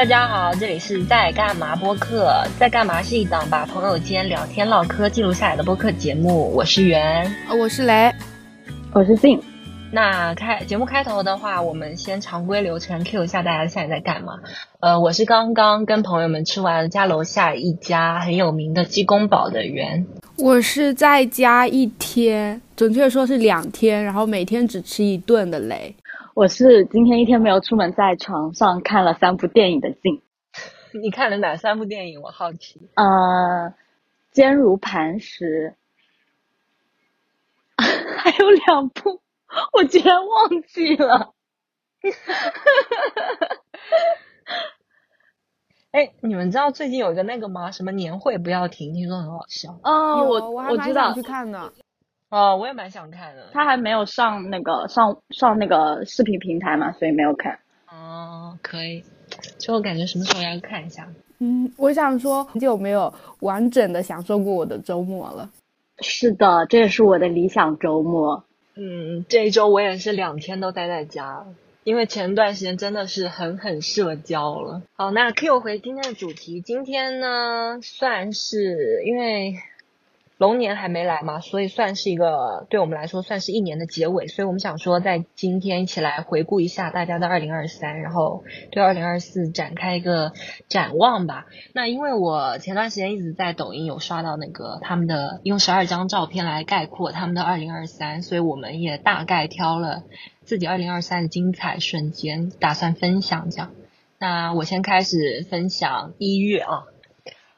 大家好，这里是在干嘛播客，在干嘛是一档把朋友间聊天唠嗑记录下来的播客节目。我是圆，呃我是雷，我是静。那开节目开头的话，我们先常规流程 Q 一下大家现在在干嘛。呃，我是刚刚跟朋友们吃完家楼下一家很有名的鸡公煲的袁。我是在家一天，准确说是两天，然后每天只吃一顿的雷。我是今天一天没有出门，在床上看了三部电影的静。你看了哪三部电影？我好奇。呃，坚如磐石，还有两部，我居然忘记了。哎，你们知道最近有一个那个吗？什么年会不要停，听说很好笑。哦，我我知道蛮想去，看的。哦，我也蛮想看的。他还没有上那个上上那个视频平台嘛，所以没有看。哦，可以。就我感觉什么时候要看一下。嗯，我想说，很久没有完整的享受过我的周末了。是的，这也是我的理想周末。嗯，这一周我也是两天都待在家，因为前段时间真的是狠狠社交了。好，那 Q 回今天的主题，今天呢算是因为龙年还没来嘛，所以算是一个对我们来说算是一年的结尾，所以我们想说在今天一起来回顾一下大家的二零二三，然后对二零二四展开一个展望吧。那因为我前段时间一直在抖音有刷到那个他们的用十二张照片来概括他们的二零二三，所以我们也大概挑了自己二零二三的精彩瞬间，打算分享这样。那我先开始分享一月啊，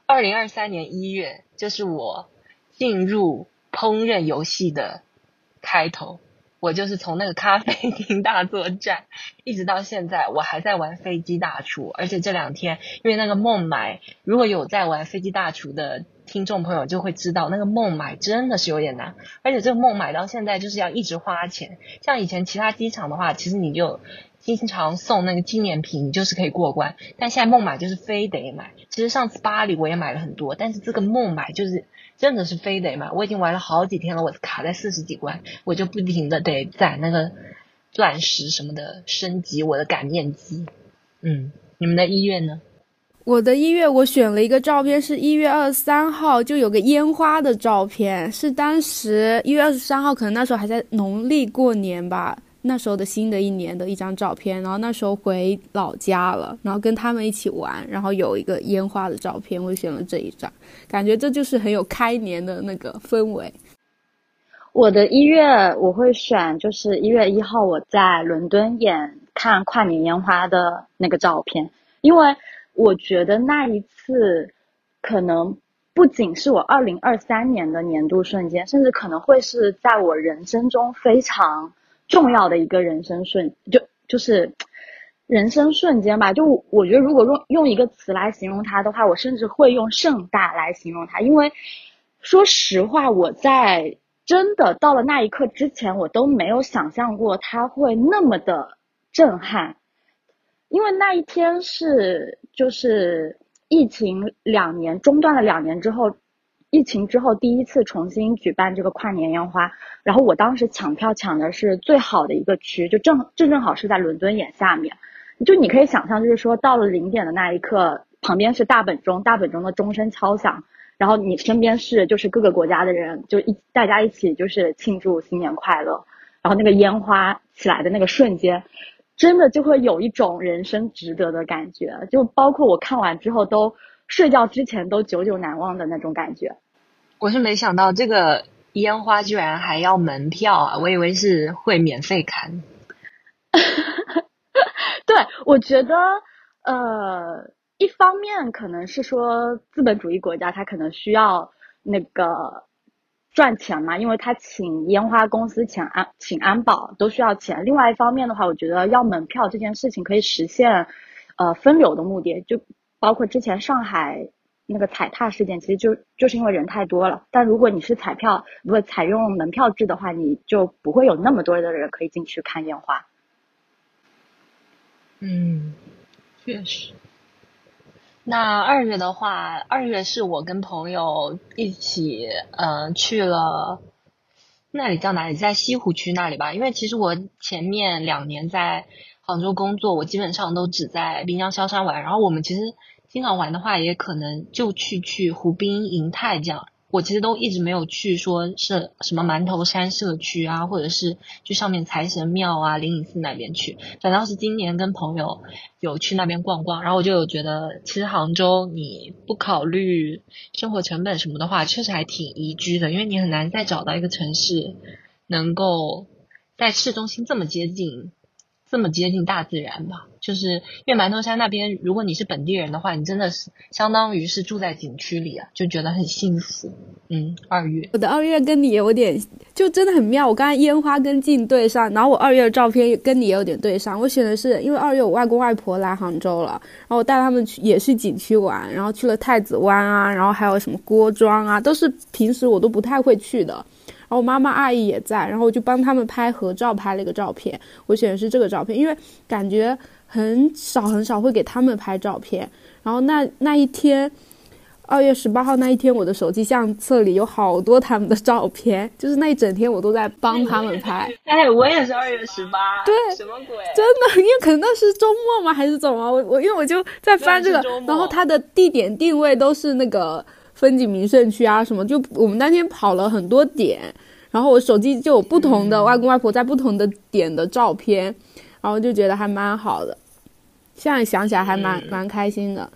二零二三年一月，就是我进入烹饪游戏的开头。我就是从那个咖啡厅大作战，一直到现在，我还在玩飞机大厨，而且这两天因为那个孟买，如果有在玩飞机大厨的听众朋友就会知道，那个孟买真的是有点难，而且这个孟买到现在就是要一直花钱，像以前其他机场的话，其实你就经常送那个纪念品，你就是可以过关，但现在孟买就是非得买。其实上次巴黎我也买了很多，但是这个孟买就是真的是非得买，我已经玩了好几天了，我卡在四十几关，我就不停的得攒那个钻石什么的升级我的擀面机。嗯，你们的一月呢？我的一月我选了一个照片，是一月二十三号，就有个烟花的照片，是当时一月二十三号，可能那时候还在农历过年吧，那时候的新的一年的一张照片，然后那时候回老家了，然后跟他们一起玩，然后有一个烟花的照片，我选了这一张，感觉这就是很有开年的那个氛围。我的一月我会选，就是一月一号我在伦敦眼看跨年烟花的那个照片，因为我觉得那一次可能不仅是我二零二三年的年度瞬间，甚至可能会是在我人生中非常重要的一个人生瞬，就就是人生瞬间吧。就我觉得，如果用用一个词来形容它的话，我甚至会用盛大来形容它，因为说实话，我在真的到了那一刻之前，我都没有想象过它会那么的震撼，因为那一天是就是疫情两年中断了两年之后，疫情之后第一次重新举办这个跨年烟花，然后我当时抢票抢的是最好的一个区，就正正正好是在伦敦眼下面，就你可以想象，就是说到了零点的那一刻，旁边是大本钟，大本钟的钟声敲响。然后你身边是就是各个国家的人，就一大家一起就是庆祝新年快乐，然后那个烟花起来的那个瞬间，真的就会有一种人生值得的感觉，就包括我看完之后都睡觉之前都久久难忘的那种感觉。我是没想到这个烟花居然还要门票啊！我以为是会免费看。对，我觉得呃。一方面可能是说资本主义国家它可能需要那个赚钱嘛，因为他请烟花公司、请安、请安保都需要钱。另外一方面的话，我觉得要门票这件事情可以实现呃分流的目的，就包括之前上海那个踩踏事件，其实就就是因为人太多了。但如果你是彩票，如果采用门票制的话，你就不会有那么多的人可以进去看烟花。嗯，确实。那二月的话，二月是我跟朋友一起，嗯、呃，去了那里叫哪里，在西湖区那里吧。因为其实我前面两年在杭州工作，我基本上都只在滨江萧山玩。然后我们其实经常玩的话，也可能就去去湖滨、银泰这样。我其实都一直没有去说是什么馒头山社区啊，或者是去上面财神庙啊、灵隐寺那边去。反倒是今年跟朋友有去那边逛逛，然后我就有觉得，其实杭州你不考虑生活成本什么的话，确实还挺宜居的，因为你很难再找到一个城市能够在市中心这么接近。这么接近大自然吧，就是因为馒头山那边，如果你是本地人的话，你真的是相当于是住在景区里啊，就觉得很幸福。嗯，二月，我的二月跟你有点，就真的很妙。我刚才烟花跟镜对上，然后我二月的照片跟你也有点对上。我选的是因为二月我外公外婆来杭州了，然后我带他们去也是景区玩，然后去了太子湾啊，然后还有什么郭庄啊，都是平时我都不太会去的。然后妈妈阿姨也在，然后我就帮他们拍合照，拍了一个照片。我选的是这个照片，因为感觉很少很少会给他们拍照片。然后那那一天，二月十八号那一天，我的手机相册里有好多他们的照片，就是那一整天我都在帮他们拍。哎，我也是二月十八。对，什么鬼？真的，因为可能那是周末吗？还是怎么？我我因为我就在翻这个，然后它的地点定位都是那个。风景名胜区啊，什么就我们那天跑了很多点，然后我手机就有不同的外公外婆在不同的点的照片，然后就觉得还蛮好的，现在想起来还蛮蛮开心的。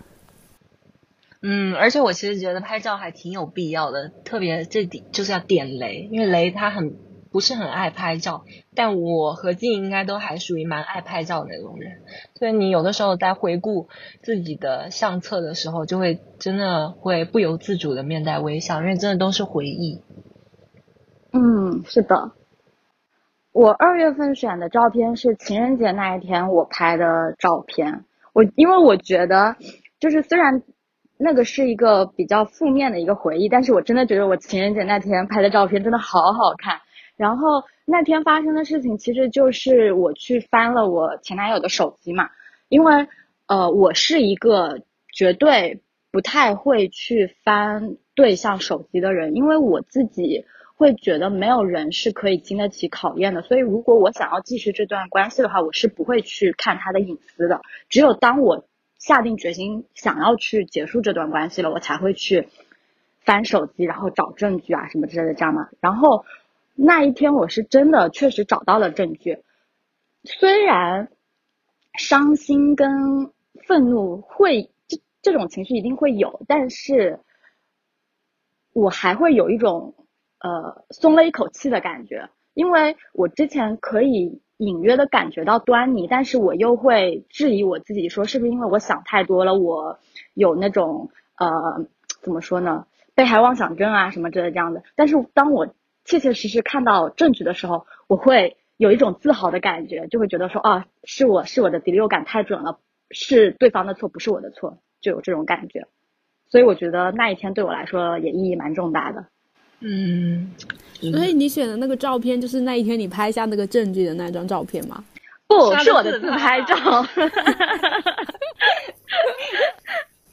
嗯，而且我其实觉得拍照还挺有必要的，特别这点就是要点雷，因为雷他很。不是很爱拍照，但我和静应该都还属于蛮爱拍照的那种人，所以你有的时候在回顾自己的相册的时候，就会真的会不由自主的面带微笑，因为真的都是回忆。嗯，是的。我二月份选的照片是情人节那一天我拍的照片，我因为我觉得，就是虽然那个是一个比较负面的一个回忆，但是我真的觉得我情人节那天拍的照片真的好好看。然后那天发生的事情，其实就是我去翻了我前男友的手机嘛，因为呃，我是一个绝对不太会去翻对象手机的人，因为我自己会觉得没有人是可以经得起考验的，所以如果我想要继续这段关系的话，我是不会去看他的隐私的。只有当我下定决心想要去结束这段关系了，我才会去翻手机，然后找证据啊什么之类的，这样嘛，然后。那一天我是真的确实找到了证据，虽然伤心跟愤怒会这这种情绪一定会有，但是我还会有一种呃松了一口气的感觉，因为我之前可以隐约的感觉到端倪，但是我又会质疑我自己，说是不是因为我想太多了，我有那种呃怎么说呢，被害妄想症啊什么之类这样的，但是当我。切切实实看到证据的时候，我会有一种自豪的感觉，就会觉得说啊，是我是我的第六感太准了，是对方的错，不是我的错，就有这种感觉。所以我觉得那一天对我来说也意义蛮重大的。嗯，所以你选的那个照片就是那一天你拍下那个证据的那张照片吗？不是我的自拍照。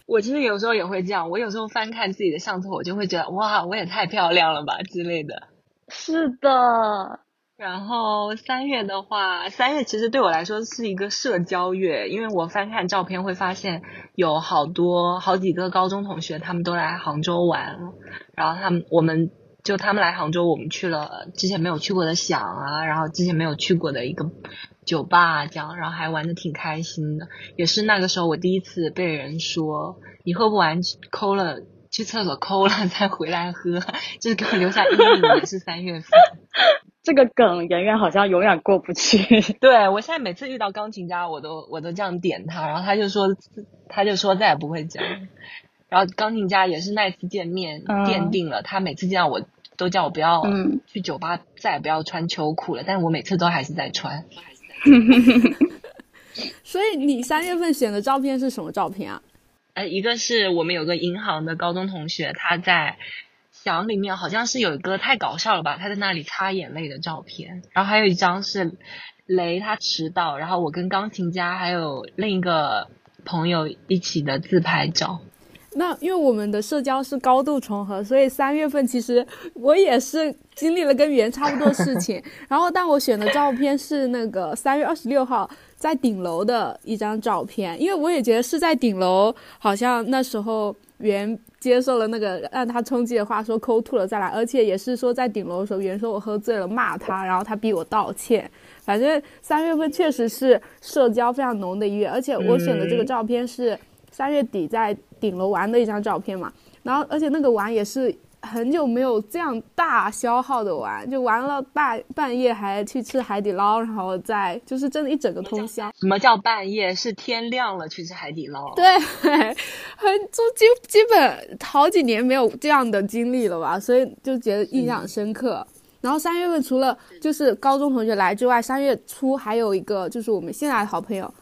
我其实有时候也会这样，我有时候翻看自己的相册，我就会觉得哇，我也太漂亮了吧之类的。是的，然后三月的话，三月其实对我来说是一个社交月，因为我翻看照片会发现有好多好几个高中同学他们都来杭州玩，然后他们我们就他们来杭州，我们去了之前没有去过的想啊，然后之前没有去过的一个酒吧这样，然后还玩的挺开心的，也是那个时候我第一次被人说你喝不完抠了。去厕所抠了 再回来喝，就是给我留下阴影。也是三月份，这个梗圆圆好像永远过不去。对我现在每次遇到钢琴家，我都我都这样点他，然后他就说他就说再也不会这样。然后钢琴家也是那次见面奠定了，他每次见到我都叫我不要去酒吧，再也不要穿秋裤了。但是我每次都还是在穿。所以你三月份选的照片是什么照片啊？呃，一个是我们有个银行的高中同学，他在响里面好像是有一个太搞笑了吧，他在那里擦眼泪的照片。然后还有一张是雷他迟到，然后我跟钢琴家还有另一个朋友一起的自拍照。那因为我们的社交是高度重合，所以三月份其实我也是经历了跟圆差不多事情。然后但我选的照片是那个三月二十六号。在顶楼的一张照片，因为我也觉得是在顶楼，好像那时候袁接受了那个让他冲击的话，说抠吐了再来，而且也是说在顶楼的时候，袁说我喝醉了骂他，然后他逼我道歉。反正三月份确实是社交非常浓的一月，而且我选的这个照片是三月底在顶楼玩的一张照片嘛，然后而且那个玩也是。很久没有这样大消耗的玩，就玩了半半夜还去吃海底捞，然后再就是真的一整个通宵。什么叫半夜？是天亮了去吃海底捞。对，很就基基本好几年没有这样的经历了吧，所以就觉得印象深刻。然后三月份除了就是高中同学来之外，三月初还有一个就是我们现在的好朋友。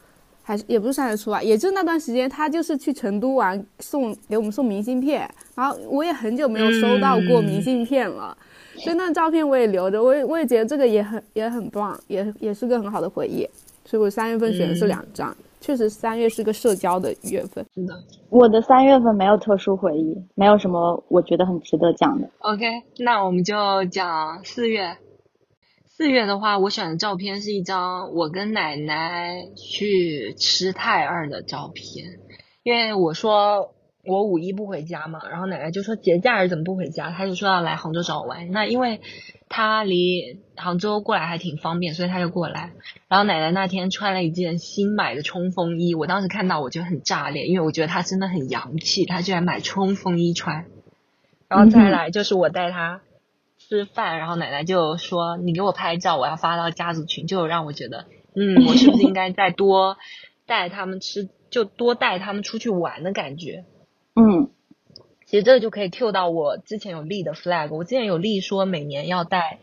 还是也不是三月初啊，也就那段时间，他就是去成都玩，送给我们送明信片，然后我也很久没有收到过明信片了，所以那照片我也留着，我也我也觉得这个也很也很棒，也也是个很好的回忆，所以我三月份选的是两张，确实三月是个社交的月份。是的，我的三月份没有特殊回忆，没有什么我觉得很值得讲的。OK，那我们就讲四月。四月的话，我选的照片是一张我跟奶奶去吃泰二的照片，因为我说我五一不回家嘛，然后奶奶就说节假日怎么不回家，她就说要来杭州找我玩。那因为她离杭州过来还挺方便，所以她就过来。然后奶奶那天穿了一件新买的冲锋衣，我当时看到我就很炸裂，因为我觉得她真的很洋气，她居然买冲锋衣穿。然后再来就是我带她。吃饭，然后奶奶就说：“你给我拍照，我要发到家族群。”就让我觉得，嗯，我是不是应该再多带他们吃，就多带他们出去玩的感觉。嗯，其实这个就可以 Q 到我之前有立的 flag。我之前有立说每年要带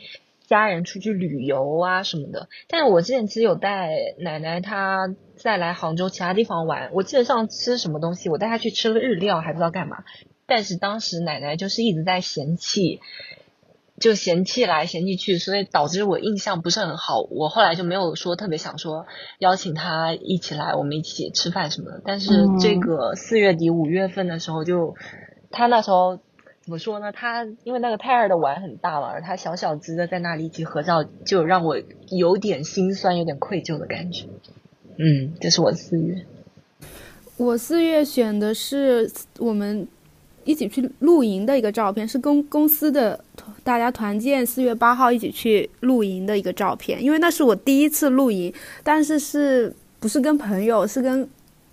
家人出去旅游啊什么的。但是我之前其实有带奶奶她再来杭州其他地方玩。我记得上吃什么东西，我带她去吃了日料，还不知道干嘛。但是当时奶奶就是一直在嫌弃。就嫌弃来嫌弃去，所以导致我印象不是很好。我后来就没有说特别想说邀请他一起来，我们一起吃饭什么的。但是这个四月底五月份的时候，就他那时候怎么说呢？他因为那个泰尔的碗很大嘛，而他小小只的在那里一起合照，就让我有点心酸，有点愧疚的感觉。嗯，这是我四月。我四月选的是我们。一起去露营的一个照片，是公公司的大家团建四月八号一起去露营的一个照片。因为那是我第一次露营，但是是不是跟朋友，是跟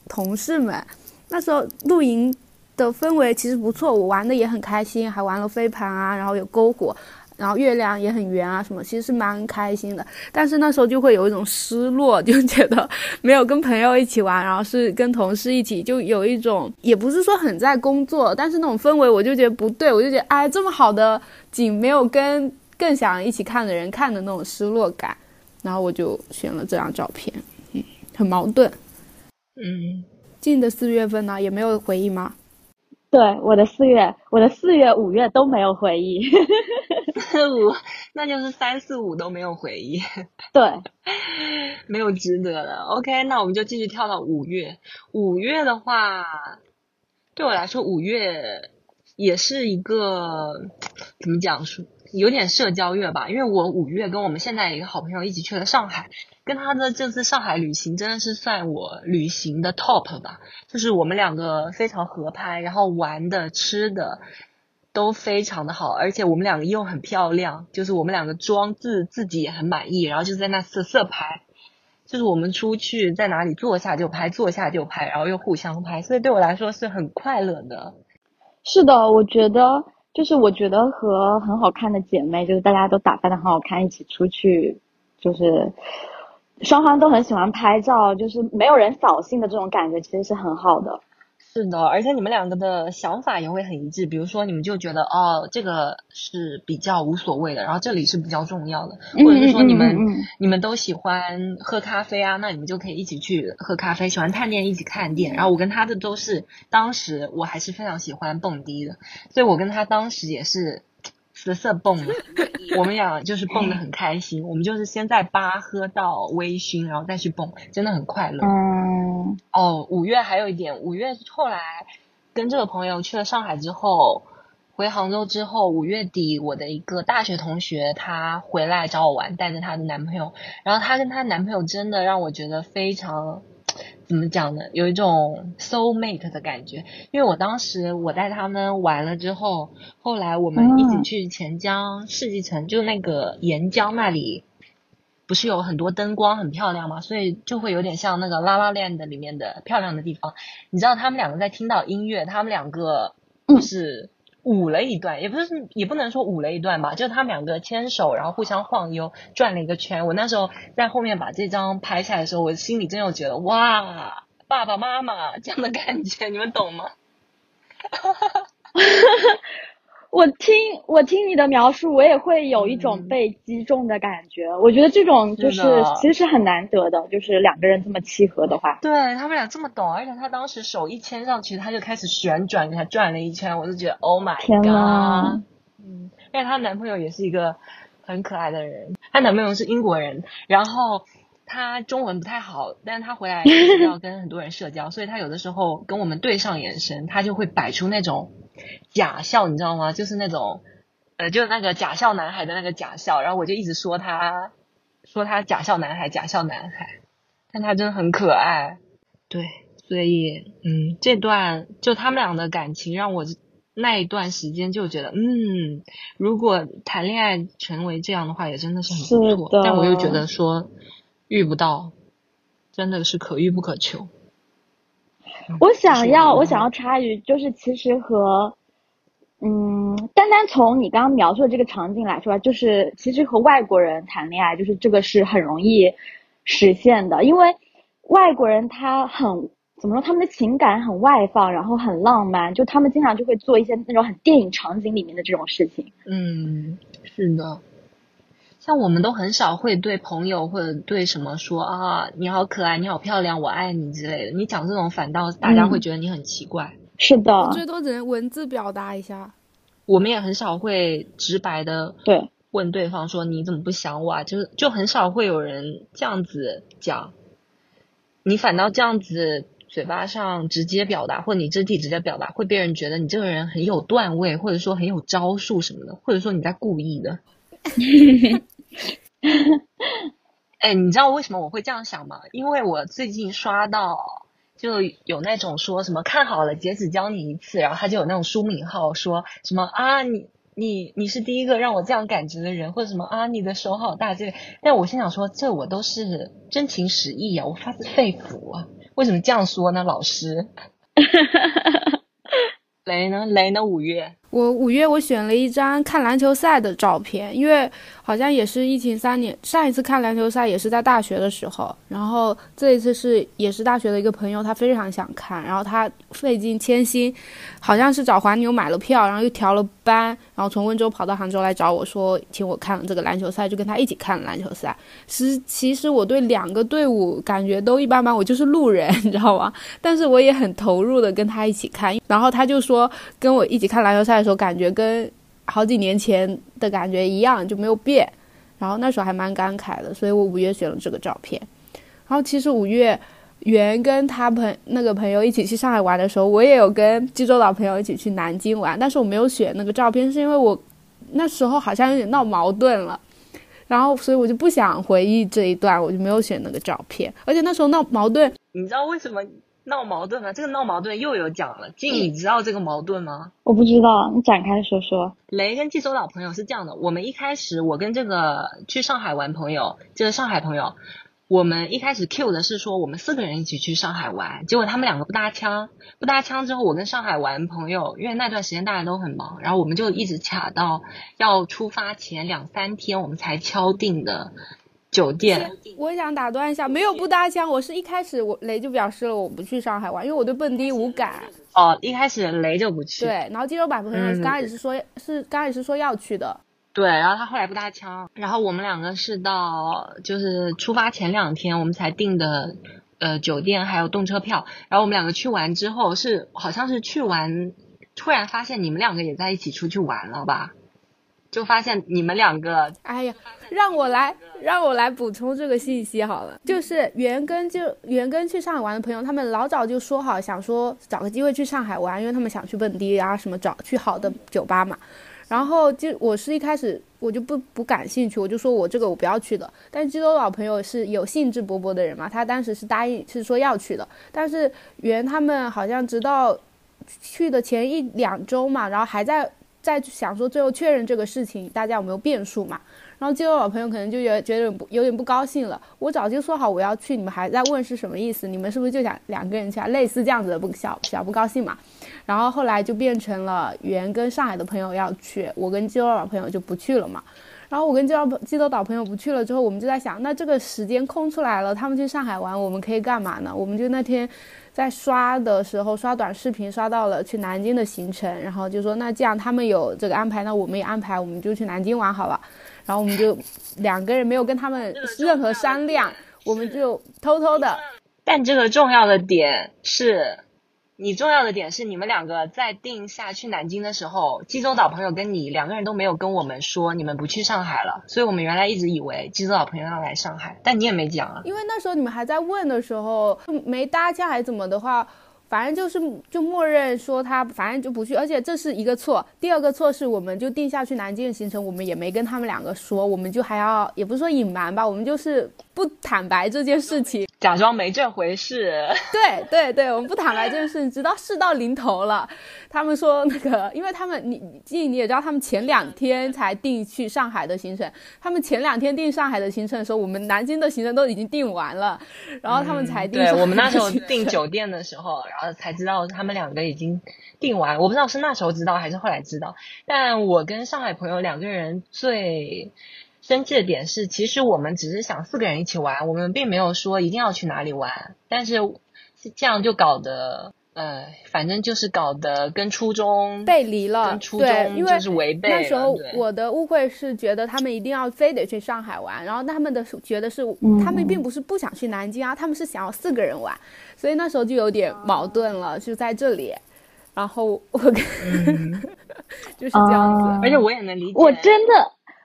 同事们。那时候露营的氛围其实不错，我玩的也很开心，还玩了飞盘啊，然后有篝火。然后月亮也很圆啊，什么其实是蛮开心的，但是那时候就会有一种失落，就觉得没有跟朋友一起玩，然后是跟同事一起，就有一种也不是说很在工作，但是那种氛围我就觉得不对，我就觉得哎，这么好的景没有跟更想一起看的人看的那种失落感，然后我就选了这张照片，嗯，很矛盾，嗯，近的四月份呢也没有回忆吗？对，我的四月，我的四月、五月都没有回忆。四 五，那就是三四五都没有回忆。对，没有值得的。OK，那我们就继续跳到五月。五月的话，对我来说，五月也是一个怎么讲说，有点社交月吧。因为我五月跟我们现在一个好朋友一起去了上海。跟他的这次上海旅行真的是算我旅行的 top 吧，就是我们两个非常合拍，然后玩的吃的都非常的好，而且我们两个又很漂亮，就是我们两个妆自自己也很满意，然后就在那色色拍，就是我们出去在哪里坐下就拍，坐下就拍，然后又互相拍，所以对我来说是很快乐的。是的，我觉得就是我觉得和很好看的姐妹，就是大家都打扮的很好看，一起出去就是。双方都很喜欢拍照，就是没有人扫兴的这种感觉，其实是很好的。是的，而且你们两个的想法也会很一致。比如说，你们就觉得哦，这个是比较无所谓的，然后这里是比较重要的，或者是说你们你们都喜欢喝咖啡啊，那你们就可以一起去喝咖啡。喜欢探店一起探店。然后我跟他的都是，当时我还是非常喜欢蹦迪的，所以我跟他当时也是。色色蹦了，我们俩就是蹦的很开心。我们就是先在吧喝到微醺，然后再去蹦，真的很快乐。嗯，哦，五月还有一点，五月后来跟这个朋友去了上海之后，回杭州之后，五月底我的一个大学同学她回来找我玩，带着她的男朋友，然后她跟她男朋友真的让我觉得非常。怎么讲呢？有一种 soul mate 的感觉，因为我当时我带他们玩了之后，后来我们一起去钱江世纪城，就那个沿江那里，不是有很多灯光很漂亮嘛，所以就会有点像那个拉拉链的里面的漂亮的地方。你知道他们两个在听到音乐，他们两个就是舞了一段，也不是也不能说舞了一段吧，就他们两个牵手，然后互相晃悠，转了一个圈。我那时候在后面把这张拍下来的时候，我心里真有觉得哇，爸爸妈妈这样的感觉，你们懂吗？哈哈哈哈哈我听我听你的描述，我也会有一种被击中的感觉。我觉得这种就是其实是很难得的，就是两个人这么契合的话。对他们俩这么懂，而且他当时手一牵上去，他就开始旋转，给他转了一圈，我就觉得 Oh my god！嗯，而且她男朋友也是一个很可爱的人，她男朋友是英国人，然后他中文不太好，但是他回来要跟很多人社交，所以他有的时候跟我们对上眼神，他就会摆出那种。假笑，你知道吗？就是那种，呃，就是那个假笑男孩的那个假笑，然后我就一直说他，说他假笑男孩，假笑男孩，但他真的很可爱，对，所以，嗯，这段就他们俩的感情让我那一段时间就觉得，嗯，如果谈恋爱成为这样的话，也真的是很不错，但我又觉得说遇不到，真的是可遇不可求。我想要，我想要插一句，就是其实和，嗯，单单从你刚刚描述的这个场景来说，就是其实和外国人谈恋爱，就是这个是很容易实现的，因为外国人他很怎么说，他们的情感很外放，然后很浪漫，就他们经常就会做一些那种很电影场景里面的这种事情。嗯，是的。像我们都很少会对朋友或者对什么说啊，你好可爱，你好漂亮，我爱你之类的。你讲这种反倒大家会觉得你很奇怪。是的，最多只能文字表达一下。我们也很少会直白的对问对方说你怎么不想我啊？就是就很少会有人这样子讲。你反倒这样子嘴巴上直接表达，或者你肢体直接表达，会被人觉得你这个人很有段位，或者说很有招数什么的，或者说你在故意的。哎，你知道为什么我会这样想吗？因为我最近刷到就有那种说什么看好了，截止教你一次，然后他就有那种书名号说什么啊，你你你是第一个让我这样感觉的人，或者什么啊，你的手好大这个。但我心想说，这我都是真情实意啊，我发自肺腑啊，为什么这样说呢？老师，雷呢？雷呢？五月。我五月我选了一张看篮球赛的照片，因为好像也是疫情三年，上一次看篮球赛也是在大学的时候，然后这一次是也是大学的一个朋友，他非常想看，然后他费尽千辛，好像是找黄牛买了票，然后又调了班，然后从温州跑到杭州来找我说，请我看这个篮球赛，就跟他一起看篮球赛。其实其实我对两个队伍感觉都一般般，我就是路人，你知道吗？但是我也很投入的跟他一起看，然后他就说跟我一起看篮球赛。时候感觉跟好几年前的感觉一样，就没有变。然后那时候还蛮感慨的，所以我五月选了这个照片。然后其实五月原跟他朋那个朋友一起去上海玩的时候，我也有跟济州岛朋友一起去南京玩，但是我没有选那个照片，是因为我那时候好像有点闹矛盾了，然后所以我就不想回忆这一段，我就没有选那个照片。而且那时候闹矛盾，你知道为什么？闹矛盾了，这个闹矛盾又有讲了。静，你知道这个矛盾吗？我不知道，你展开说说。雷跟济州老朋友是这样的，我们一开始我跟这个去上海玩朋友，就是上海朋友，我们一开始 Q 的是说我们四个人一起去上海玩，结果他们两个不搭腔，不搭腔之后，我跟上海玩朋友，因为那段时间大家都很忙，然后我们就一直卡到要出发前两三天，我们才敲定的。酒店，我想打断一下，没有不搭腔。我是一开始我雷就表示了我不去上海玩，因为我对蹦迪无感。哦，一开始雷就不去。对，然后济州版朋友刚开始是说，是刚开始是说要去的。对，然后他后来不搭腔，然后我们两个是到就是出发前两天我们才订的呃酒店还有动车票，然后我们两个去完之后是好像是去完，突然发现你们两个也在一起出去玩了吧？就发现你们两个，哎呀，让我来让我来补充这个信息好了，就是元跟就元跟去上海玩的朋友，他们老早就说好想说找个机会去上海玩，因为他们想去蹦迪啊什么找去好的酒吧嘛。然后就我是一开始我就不不感兴趣，我就说我这个我不要去的。但是基多老朋友是有兴致勃勃的人嘛，他当时是答应是说要去的。但是原他们好像直到去的前一两周嘛，然后还在在想说最后确认这个事情大家有没有变数嘛。然后基多老朋友可能就有觉得不有点不高兴了。我早就说好我要去，你们还在问是什么意思？你们是不是就想两个人去啊？类似这样子的不小小不高兴嘛。然后后来就变成了原跟上海的朋友要去，我跟基多岛朋友就不去了嘛。然后我跟基多基多岛朋友不去了之后，我们就在想，那这个时间空出来了，他们去上海玩，我们可以干嘛呢？我们就那天在刷的时候刷短视频，刷到了去南京的行程，然后就说那这样他们有这个安排，那我们也安排，我们就去南京玩好了。然后我们就两个人没有跟他们任何商量，我们就偷偷的。但这个重要的点是。你重要的点是，你们两个在定下去南京的时候，济州岛朋友跟你两个人都没有跟我们说你们不去上海了，所以我们原来一直以为济州岛朋友要来上海，但你也没讲啊。因为那时候你们还在问的时候，没搭架还怎么的话，反正就是就默认说他反正就不去，而且这是一个错。第二个错是我们就定下去南京的行程，我们也没跟他们两个说，我们就还要也不是说隐瞒吧，我们就是不坦白这件事情。假装没这回事，对对对，我们不坦白这件事，直到事到临头了，他们说那个，因为他们你你你也知道，他们前两天才定去上海的行程，他们前两天定上海的行程的时候，我们南京的行程都已经定完了，然后他们才定。对我们那时候订酒店的时候，然后才知道他们两个已经定完，我不知道是那时候知道还是后来知道，但我跟上海朋友两个人最。生气的点是，其实我们只是想四个人一起玩，我们并没有说一定要去哪里玩。但是这样就搞得，呃，反正就是搞得跟初中背离了，跟初中就是违背那时候我的误会是觉得他们一定要非得去上海玩，然后他们的觉得是他们并不是不想去南京啊，他们是想要四个人玩，所以那时候就有点矛盾了，就在这里。然后我跟 就是这样子，而且我也能理解，我真的。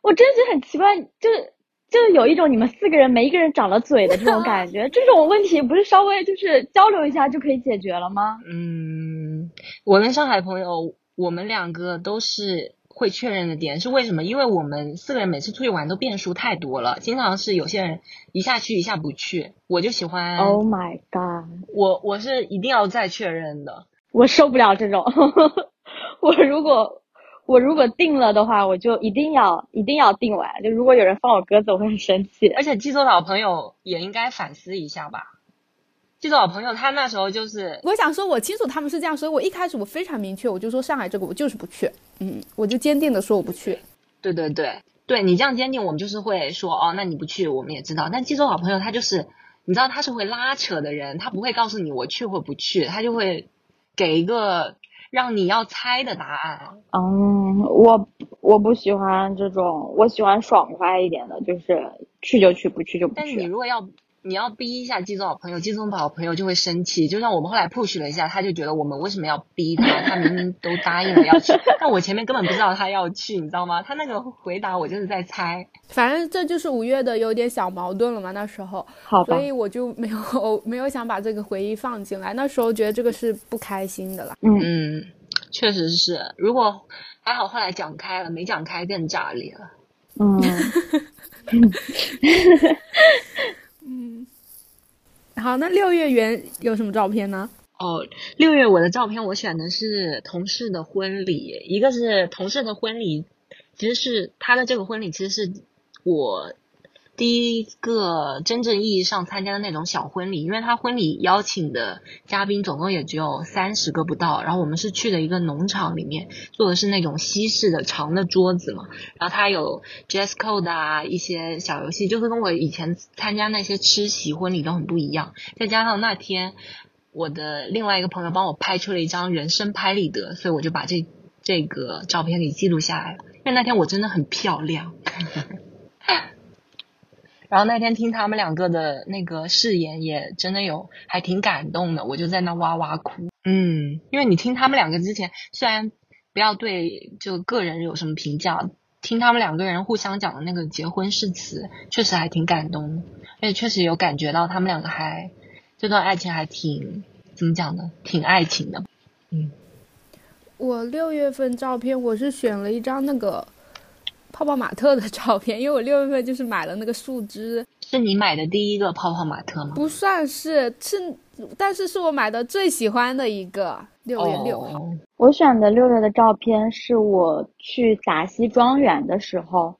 我真的觉得很奇怪，就是就是有一种你们四个人没一个人长了嘴的这种感觉，这种问题不是稍微就是交流一下就可以解决了吗？嗯，我跟上海朋友，我们两个都是会确认的点是为什么？因为我们四个人每次出去玩都变数太多了，经常是有些人一下去一下不去，我就喜欢。Oh my god！我我是一定要再确认的，我受不了这种，我如果。我如果定了的话，我就一定要一定要定完。就如果有人放我鸽子，我会很生气。而且济州岛朋友也应该反思一下吧。济州岛朋友他那时候就是，我想说，我清楚他们是这样，所以我一开始我非常明确，我就说上海这个我就是不去。嗯，我就坚定的说我不去。对对对，对你这样坚定，我们就是会说哦，那你不去，我们也知道。但济州岛朋友他就是，你知道他是会拉扯的人，他不会告诉你我去或不去，他就会给一个。让你要猜的答案。嗯，我我不喜欢这种，我喜欢爽快一点的，就是去就去，不去就不去。但是你如果要。你要逼一下季总好朋友，季总好朋友就会生气。就像我们后来 push 了一下，他就觉得我们为什么要逼他？他明明都答应了要去，但我前面根本不知道他要去，你知道吗？他那个回答我就是在猜。反正这就是五月的有点小矛盾了嘛，那时候，好所以我就没有没有想把这个回忆放进来。那时候觉得这个是不开心的啦。嗯，确实是。如果还好后来讲开了，没讲开更炸裂了。嗯。嗯，好，那六月圆有什么照片呢？哦，六月我的照片我选的是同事的婚礼，一个是同事的婚礼，其实是他的这个婚礼，其实是我。第一个真正意义上参加的那种小婚礼，因为他婚礼邀请的嘉宾总共也只有三十个不到，然后我们是去的一个农场里面，做的是那种西式的长的桌子嘛，然后他有 dress code 啊，一些小游戏，就是跟我以前参加那些吃席婚礼都很不一样。再加上那天我的另外一个朋友帮我拍出了一张人生拍立得，所以我就把这这个照片给记录下来了，因为那天我真的很漂亮。然后那天听他们两个的那个誓言，也真的有还挺感动的，我就在那哇哇哭。嗯，因为你听他们两个之前，虽然不要对就个人有什么评价，听他们两个人互相讲的那个结婚誓词，确实还挺感动的，而且确实有感觉到他们两个还这段爱情还挺怎么讲呢？挺爱情的。嗯，我六月份照片我是选了一张那个泡泡玛特的照片，因为我六月份就是买了那个树枝。是你买的第一个泡泡玛特吗？不算是，是，但是是我买的最喜欢的一个。六月六号，我选的六月的照片是我去达西庄园的时候，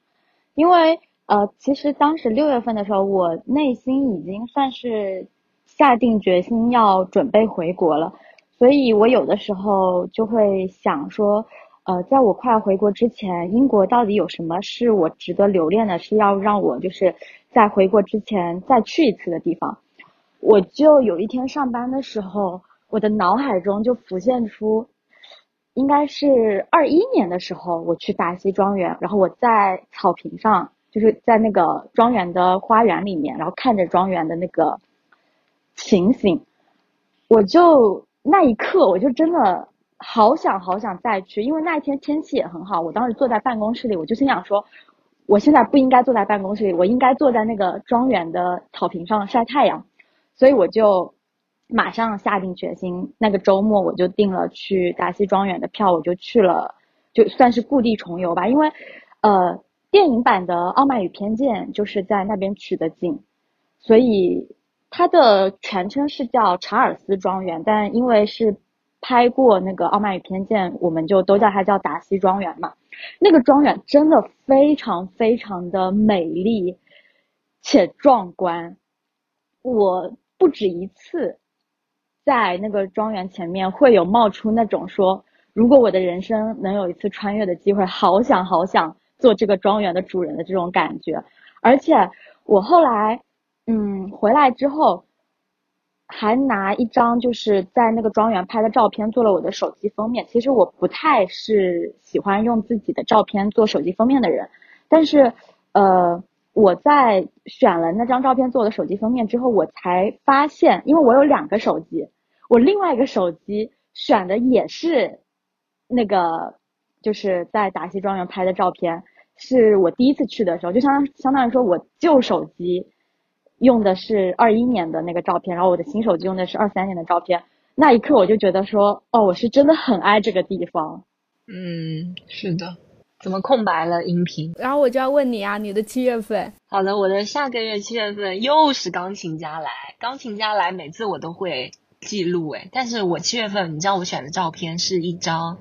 因为呃，其实当时六月份的时候，我内心已经算是下定决心要准备回国了，所以我有的时候就会想说，呃，在我快要回国之前，英国到底有什么是我值得留恋的，是要让我就是在回国之前再去一次的地方。我就有一天上班的时候。我的脑海中就浮现出，应该是二一年的时候，我去达西庄园，然后我在草坪上，就是在那个庄园的花园里面，然后看着庄园的那个情形，我就那一刻，我就真的好想好想再去，因为那一天天气也很好。我当时坐在办公室里，我就心想说，我现在不应该坐在办公室里，我应该坐在那个庄园的草坪上晒太阳，所以我就。马上下定决心，那个周末我就订了去达西庄园的票，我就去了，就算是故地重游吧。因为，呃，电影版的《傲慢与偏见》就是在那边取的景，所以它的全称是叫查尔斯庄园，但因为是拍过那个《傲慢与偏见》，我们就都叫它叫达西庄园嘛。那个庄园真的非常非常的美丽且壮观，我不止一次。在那个庄园前面会有冒出那种说，如果我的人生能有一次穿越的机会，好想好想做这个庄园的主人的这种感觉。而且我后来，嗯，回来之后，还拿一张就是在那个庄园拍的照片做了我的手机封面。其实我不太是喜欢用自己的照片做手机封面的人，但是，呃。我在选了那张照片做我的手机封面之后，我才发现，因为我有两个手机，我另外一个手机选的也是那个，就是在达西庄园拍的照片，是我第一次去的时候，就相当相当于说我旧手机用的是二一年的那个照片，然后我的新手机用的是二三年的照片。那一刻我就觉得说，哦，我是真的很爱这个地方。嗯，是的。怎么空白了音频？然后我就要问你啊，你的七月份？好的，我的下个月七月份又是钢琴家来，钢琴家来，每次我都会记录诶。但是我七月份，你知道我选的照片是一张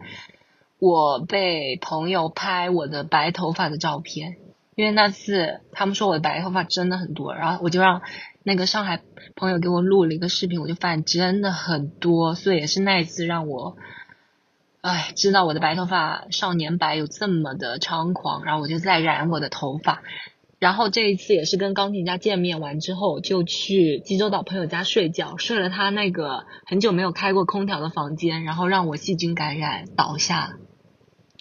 我被朋友拍我的白头发的照片，因为那次他们说我的白头发真的很多，然后我就让那个上海朋友给我录了一个视频，我就发现真的很多，所以也是那一次让我。哎，知道我的白头发少年白有这么的猖狂，然后我就再染我的头发。然后这一次也是跟钢琴家见面完之后，就去济州岛朋友家睡觉，睡了他那个很久没有开过空调的房间，然后让我细菌感染倒下，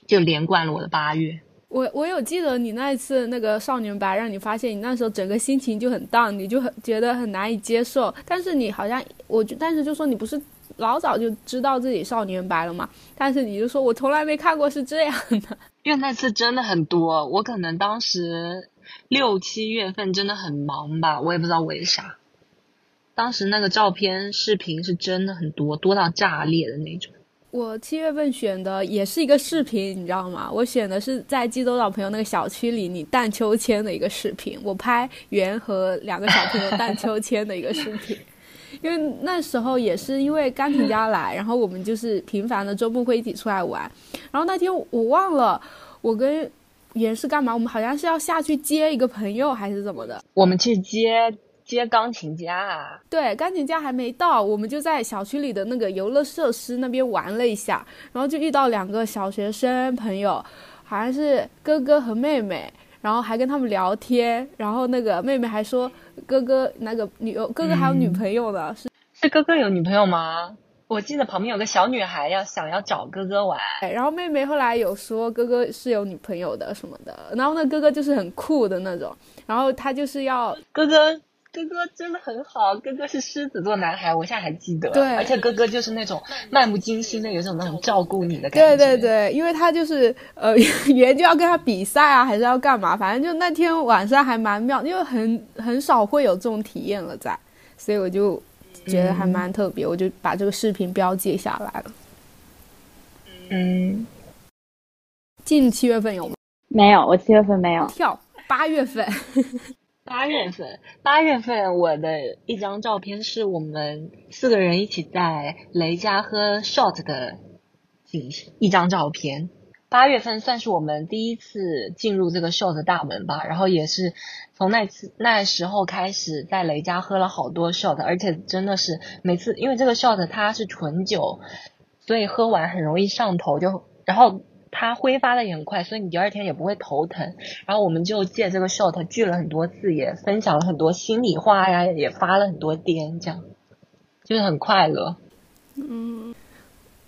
就连贯了我的八月。我我有记得你那一次那个少年白，让你发现你那时候整个心情就很荡，你就很觉得很难以接受。但是你好像我就，但是就说你不是。老早就知道自己少年白了嘛，但是你就说我从来没看过是这样的，因为那次真的很多，我可能当时六七月份真的很忙吧，我也不知道为啥，当时那个照片视频是真的很多，多到炸裂的那种。我七月份选的也是一个视频，你知道吗？我选的是在济州岛朋友那个小区里你荡秋千的一个视频，我拍袁和两个小朋友荡秋千的一个视频。因为那时候也是因为钢琴家来，然后我们就是频繁的周末会一起出来玩。然后那天我忘了我跟袁是干嘛，我们好像是要下去接一个朋友还是怎么的。我们去接接钢琴家啊？对，钢琴家还没到，我们就在小区里的那个游乐设施那边玩了一下，然后就遇到两个小学生朋友，好像是哥哥和妹妹。然后还跟他们聊天，然后那个妹妹还说哥哥那个女哥哥还有女朋友呢，是是哥哥有女朋友吗？我记得旁边有个小女孩要想要找哥哥玩，然后妹妹后来有说哥哥是有女朋友的什么的，然后那哥哥就是很酷的那种，然后他就是要哥哥哥哥真的很好，哥哥是狮子座男孩，我现在还记得。对而且哥哥就是那种漫不经心的，有种那种照顾你的感对觉。对对对，因为他就是呃，原就要跟他比赛啊，还是要干嘛？反正就那天晚上还蛮妙，因为很很少会有这种体验了在，所以我就觉得还蛮特别，我就把这个视频标记下来了。嗯，近七月份有吗？没有，我七月份没有。跳八月份，八月份，八月份我的一张照片是我们四个人一起在雷家喝 shot 的景一张照片。八月份算是我们第一次进入这个 shot 大门吧，然后也是从那次那时候开始在雷家喝了好多 shot，而且真的是每次因为这个 shot 它是纯酒，所以喝完很容易上头，就然后它挥发的也很快，所以你第二天也不会头疼。然后我们就借这个 shot 聚了很多次，也分享了很多心里话呀，也发了很多癫，这样就是很快乐。嗯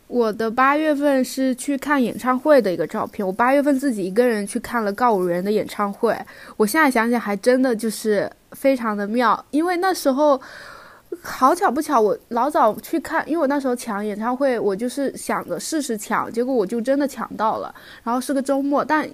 我的八月份是去看演唱会的一个照片。我八月份自己一个人去看了告五人的演唱会，我现在想想还真的就是非常的妙，因为那时候好巧不巧，我老早去看，因为我那时候抢演唱会，我就是想着试试抢，结果我就真的抢到了，然后是个周末，但。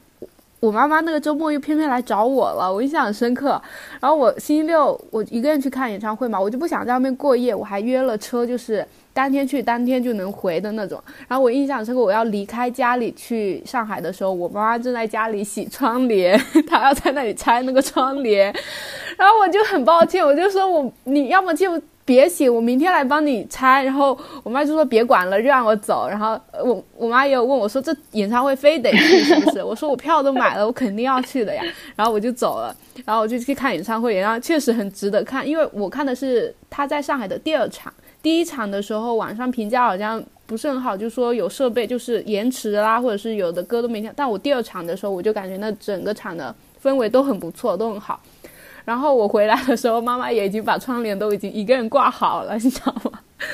我妈妈那个周末又偏偏来找我了，我印象很深刻。然后我星期六我一个人去看演唱会嘛，我就不想在外面过夜，我还约了车，就是当天去当天就能回的那种。然后我印象深刻，我要离开家里去上海的时候，我妈妈正在家里洗窗帘，她要在那里拆那个窗帘。然后我就很抱歉，我就说我你要么就别洗，我明天来帮你拆。然后我妈就说别管了，让我走。然后我我妈也有问我说这演唱会非得去是不是？我说我票都买了，我肯定要去的呀。然后我就走了，然后我就去看演唱会，然后确实很值得看，因为我看的是他在上海的第二场，第一场的时候网上评价好像不是很好，就说有设备就是延迟啦，或者是有的歌都没听。但我第二场的时候，我就感觉那整个场的氛围都很不错，都很好。然后我回来的时候，妈妈也已经把窗帘都已经一个人挂好了，你知道吗？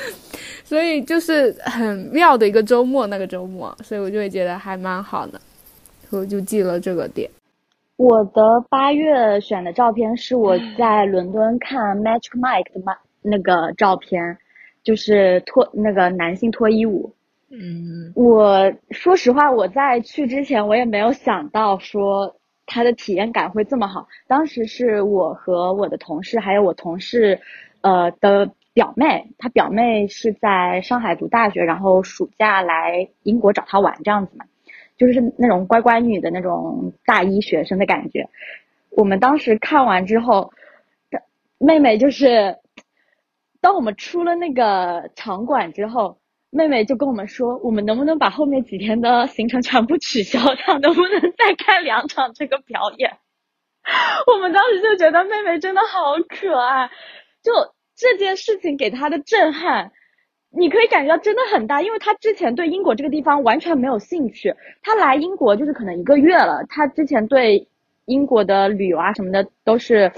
所以就是很妙的一个周末，那个周末，所以我就会觉得还蛮好的，我就记了这个点。我的八月选的照片是我在伦敦看 Magic Mike 的嘛那个照片，就是脱那个男性脱衣舞。嗯，我说实话，我在去之前我也没有想到说它的体验感会这么好。当时是我和我的同事，还有我同事，呃的表妹，她表妹是在上海读大学，然后暑假来英国找她玩这样子嘛，就是那种乖乖女的那种大一学生的感觉。我们当时看完之后，妹妹就是，当我们出了那个场馆之后。妹妹就跟我们说，我们能不能把后面几天的行程全部取消掉？能不能再看两场这个表演？我们当时就觉得妹妹真的好可爱，就这件事情给她的震撼，你可以感觉到真的很大，因为她之前对英国这个地方完全没有兴趣，她来英国就是可能一个月了，她之前对英国的旅游啊什么的都是，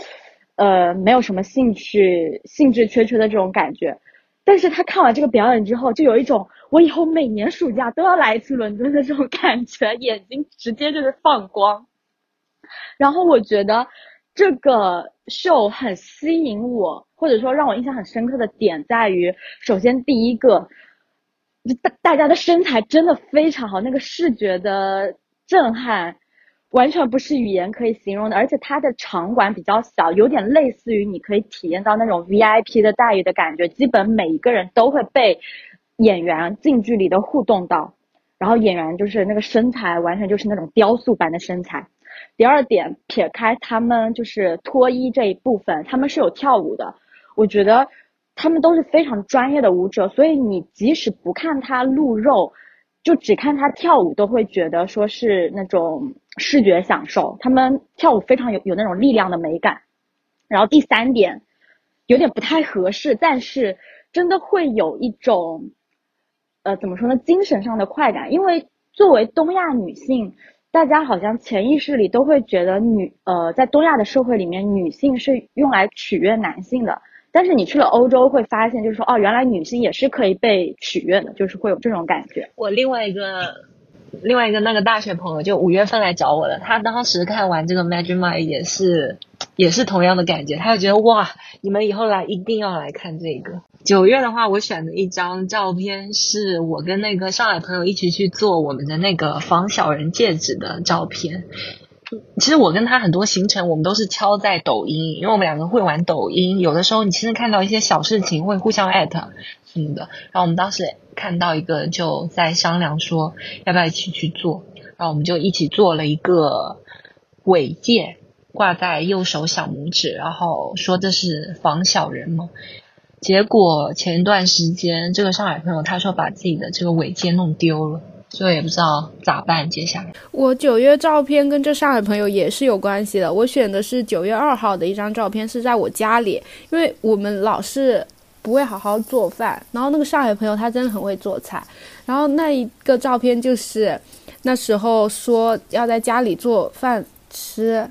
呃，没有什么兴趣，兴致缺缺的这种感觉。但是他看完这个表演之后，就有一种我以后每年暑假都要来一次伦敦的这种感觉，眼睛直接就是放光。然后我觉得这个秀很吸引我，或者说让我印象很深刻的点在于，首先第一个，大大家的身材真的非常好，那个视觉的震撼。完全不是语言可以形容的，而且它的场馆比较小，有点类似于你可以体验到那种 VIP 的待遇的感觉。基本每一个人都会被演员近距离的互动到，然后演员就是那个身材完全就是那种雕塑般的身材。第二点，撇开他们就是脱衣这一部分，他们是有跳舞的，我觉得他们都是非常专业的舞者，所以你即使不看他露肉。就只看他跳舞，都会觉得说是那种视觉享受。他们跳舞非常有有那种力量的美感。然后第三点，有点不太合适，但是真的会有一种，呃，怎么说呢，精神上的快感。因为作为东亚女性，大家好像潜意识里都会觉得女，呃，在东亚的社会里面，女性是用来取悦男性的。但是你去了欧洲，会发现就是说，哦，原来女性也是可以被取悦的，就是会有这种感觉。我另外一个另外一个那个大学朋友，就五月份来找我的，他当时看完这个 Magic Mike 也是也是同样的感觉，他就觉得哇，你们以后来一定要来看这个。九月的话，我选的一张照片是我跟那个上海朋友一起去做我们的那个仿小人戒指的照片。其实我跟他很多行程，我们都是敲在抖音，因为我们两个会玩抖音。有的时候你其实看到一些小事情，会互相艾特什么的。然后我们当时看到一个，就在商量说要不要一起去做。然后我们就一起做了一个尾戒，挂在右手小拇指，然后说这是防小人嘛。结果前段时间，这个上海朋友他说把自己的这个尾戒弄丢了。所以也不知道咋办。接下来，我九月照片跟这上海朋友也是有关系的。我选的是九月二号的一张照片，是在我家里，因为我们老是不会好好做饭。然后那个上海朋友他真的很会做菜。然后那一个照片就是那时候说要在家里做饭吃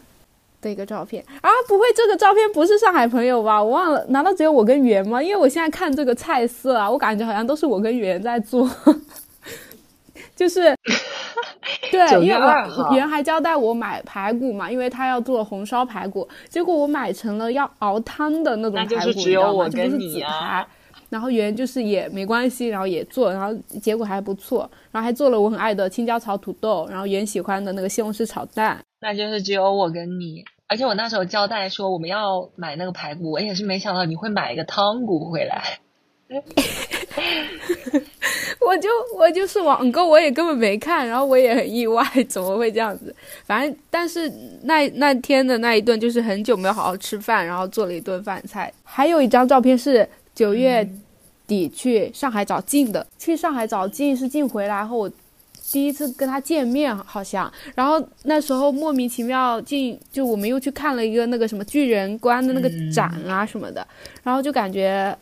的一个照片啊！不会，这个照片不是上海朋友吧？我忘了，难道只有我跟圆吗？因为我现在看这个菜色啊，我感觉好像都是我跟圆在做。就是，对，因为我原还交代我买排骨嘛，因为他要做红烧排骨，结果我买成了要熬汤的那种排骨，你知道吗？就不是紫排。然后原就是也没关系，然后也做，然后结果还不错，然后还做了我很爱的青椒炒土豆，然后原喜欢的那个西红柿炒蛋。那就是只有我跟你，而且我那时候交代说我们要买那个排骨，我也是没想到你会买一个汤骨回来。我就我就是网购，我也根本没看，然后我也很意外，怎么会这样子？反正但是那那天的那一顿就是很久没有好好吃饭，然后做了一顿饭菜。还有一张照片是九月底去上海找静的，去上海找静是静回来后我第一次跟他见面，好像。然后那时候莫名其妙静就我们又去看了一个那个什么巨人观的那个展啊什么的，然后就感觉。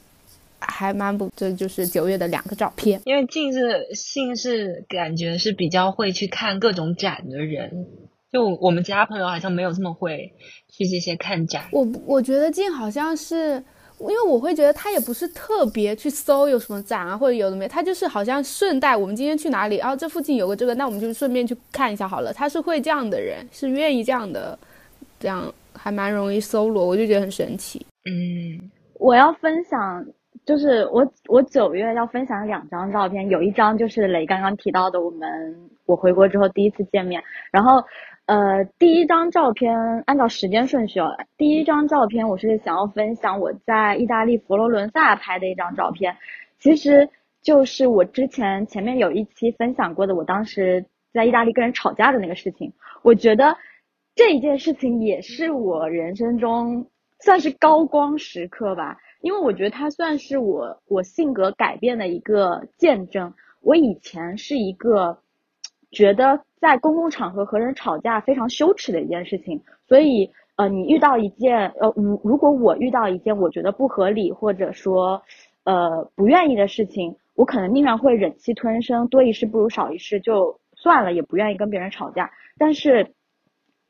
还蛮不，这就是九月的两个照片。因为静是信是感觉是比较会去看各种展的人，就我们其他朋友好像没有这么会去这些看展。我我觉得静好像是，因为我会觉得他也不是特别去搜有什么展啊，或者有的没，他就是好像顺带我们今天去哪里，然后这附近有个这个，那我们就顺便去看一下好了。他是会这样的人，是愿意这样的，这样还蛮容易搜罗，我就觉得很神奇。嗯，我要分享。就是我，我九月要分享两张照片，有一张就是雷刚刚提到的，我们我回国之后第一次见面。然后，呃，第一张照片按照时间顺序哦，第一张照片我是想要分享我在意大利佛罗伦萨拍的一张照片，其实就是我之前前面有一期分享过的，我当时在意大利跟人吵架的那个事情。我觉得这一件事情也是我人生中算是高光时刻吧。因为我觉得它算是我我性格改变的一个见证。我以前是一个觉得在公共场合和人吵架非常羞耻的一件事情，所以呃，你遇到一件呃，如如果我遇到一件我觉得不合理或者说呃不愿意的事情，我可能宁愿会忍气吞声，多一事不如少一事，就算了，也不愿意跟别人吵架。但是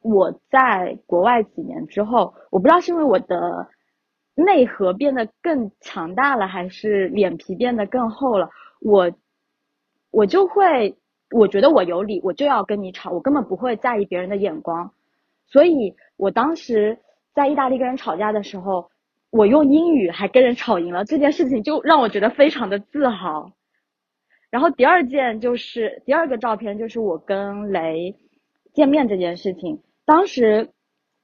我在国外几年之后，我不知道是因为我的。内核变得更强大了，还是脸皮变得更厚了？我，我就会，我觉得我有理，我就要跟你吵，我根本不会在意别人的眼光。所以我当时在意大利跟人吵架的时候，我用英语还跟人吵赢了，这件事情就让我觉得非常的自豪。然后第二件就是第二个照片，就是我跟雷见面这件事情，当时。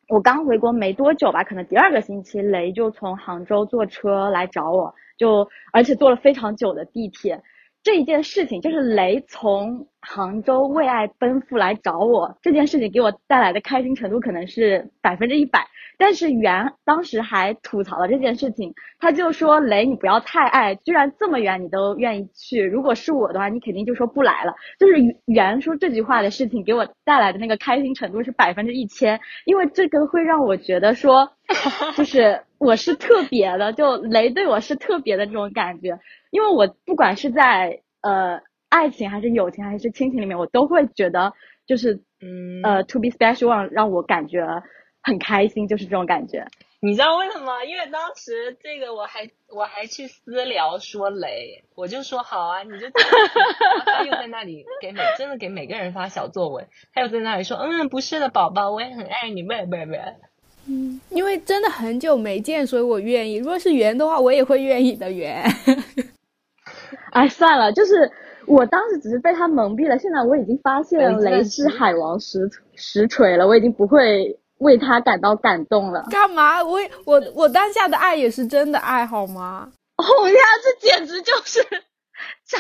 我刚回国没多久吧，可能第二个星期，雷就从杭州坐车来找我，就而且坐了非常久的地铁。这一件事情就是雷从杭州为爱奔赴来找我，这件事情给我带来的开心程度可能是百分之一百。但是袁当时还吐槽了这件事情，他就说雷你不要太爱，居然这么远你都愿意去，如果是我的话，你肯定就说不来了。就是袁说这句话的事情给我带来的那个开心程度是百分之一千，因为这个会让我觉得说，就是我是特别的，就雷对我是特别的这种感觉，因为我不管是在呃爱情还是友情还是亲情里面，我都会觉得就是嗯呃 to be special one 让我感觉。很开心，就是这种感觉。你知道为什么？因为当时这个我还我还去私聊说雷，我就说好啊，你就他又在那里给每真的给每个人发小作文，他又在那里说嗯不是的宝宝，我也很爱你，不不不。嗯，因为真的很久没见，所以我愿意。如果是圆的话，我也会愿意的圆。哎，算了，就是我当时只是被他蒙蔽了，现在我已经发现了雷是海王实实锤了，我已经不会。为他感到感动了，干嘛？我我我当下的爱也是真的爱好吗？哦呀，这简直就是 渣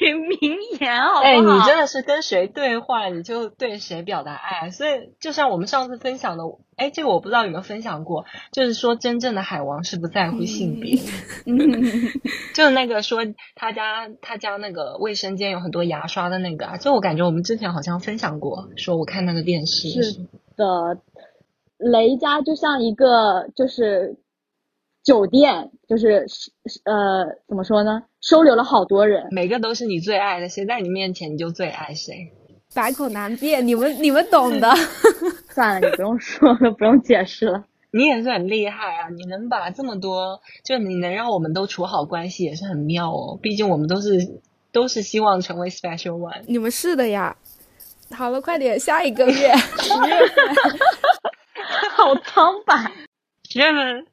女名言，好不好？哎，你真的是跟谁对话，你就对谁表达爱。所以，就像我们上次分享的，哎，这个我不知道有没有分享过，就是说真正的海王是不在乎性别。嗯，就那个说他家他家那个卫生间有很多牙刷的那个，就我感觉我们之前好像分享过，说我看那个电视是的。雷家就像一个就是酒店，就是呃怎么说呢？收留了好多人，每个都是你最爱的，谁在你面前你就最爱谁，百口难辩。你们你们懂的。算了，你不用说了，不用解释了。你也是很厉害啊！你能把这么多，就你能让我们都处好关系，也是很妙哦。毕竟我们都是都是希望成为 special one。你们是的呀。好了，快点，下一个月十月份。好苍白。十月份，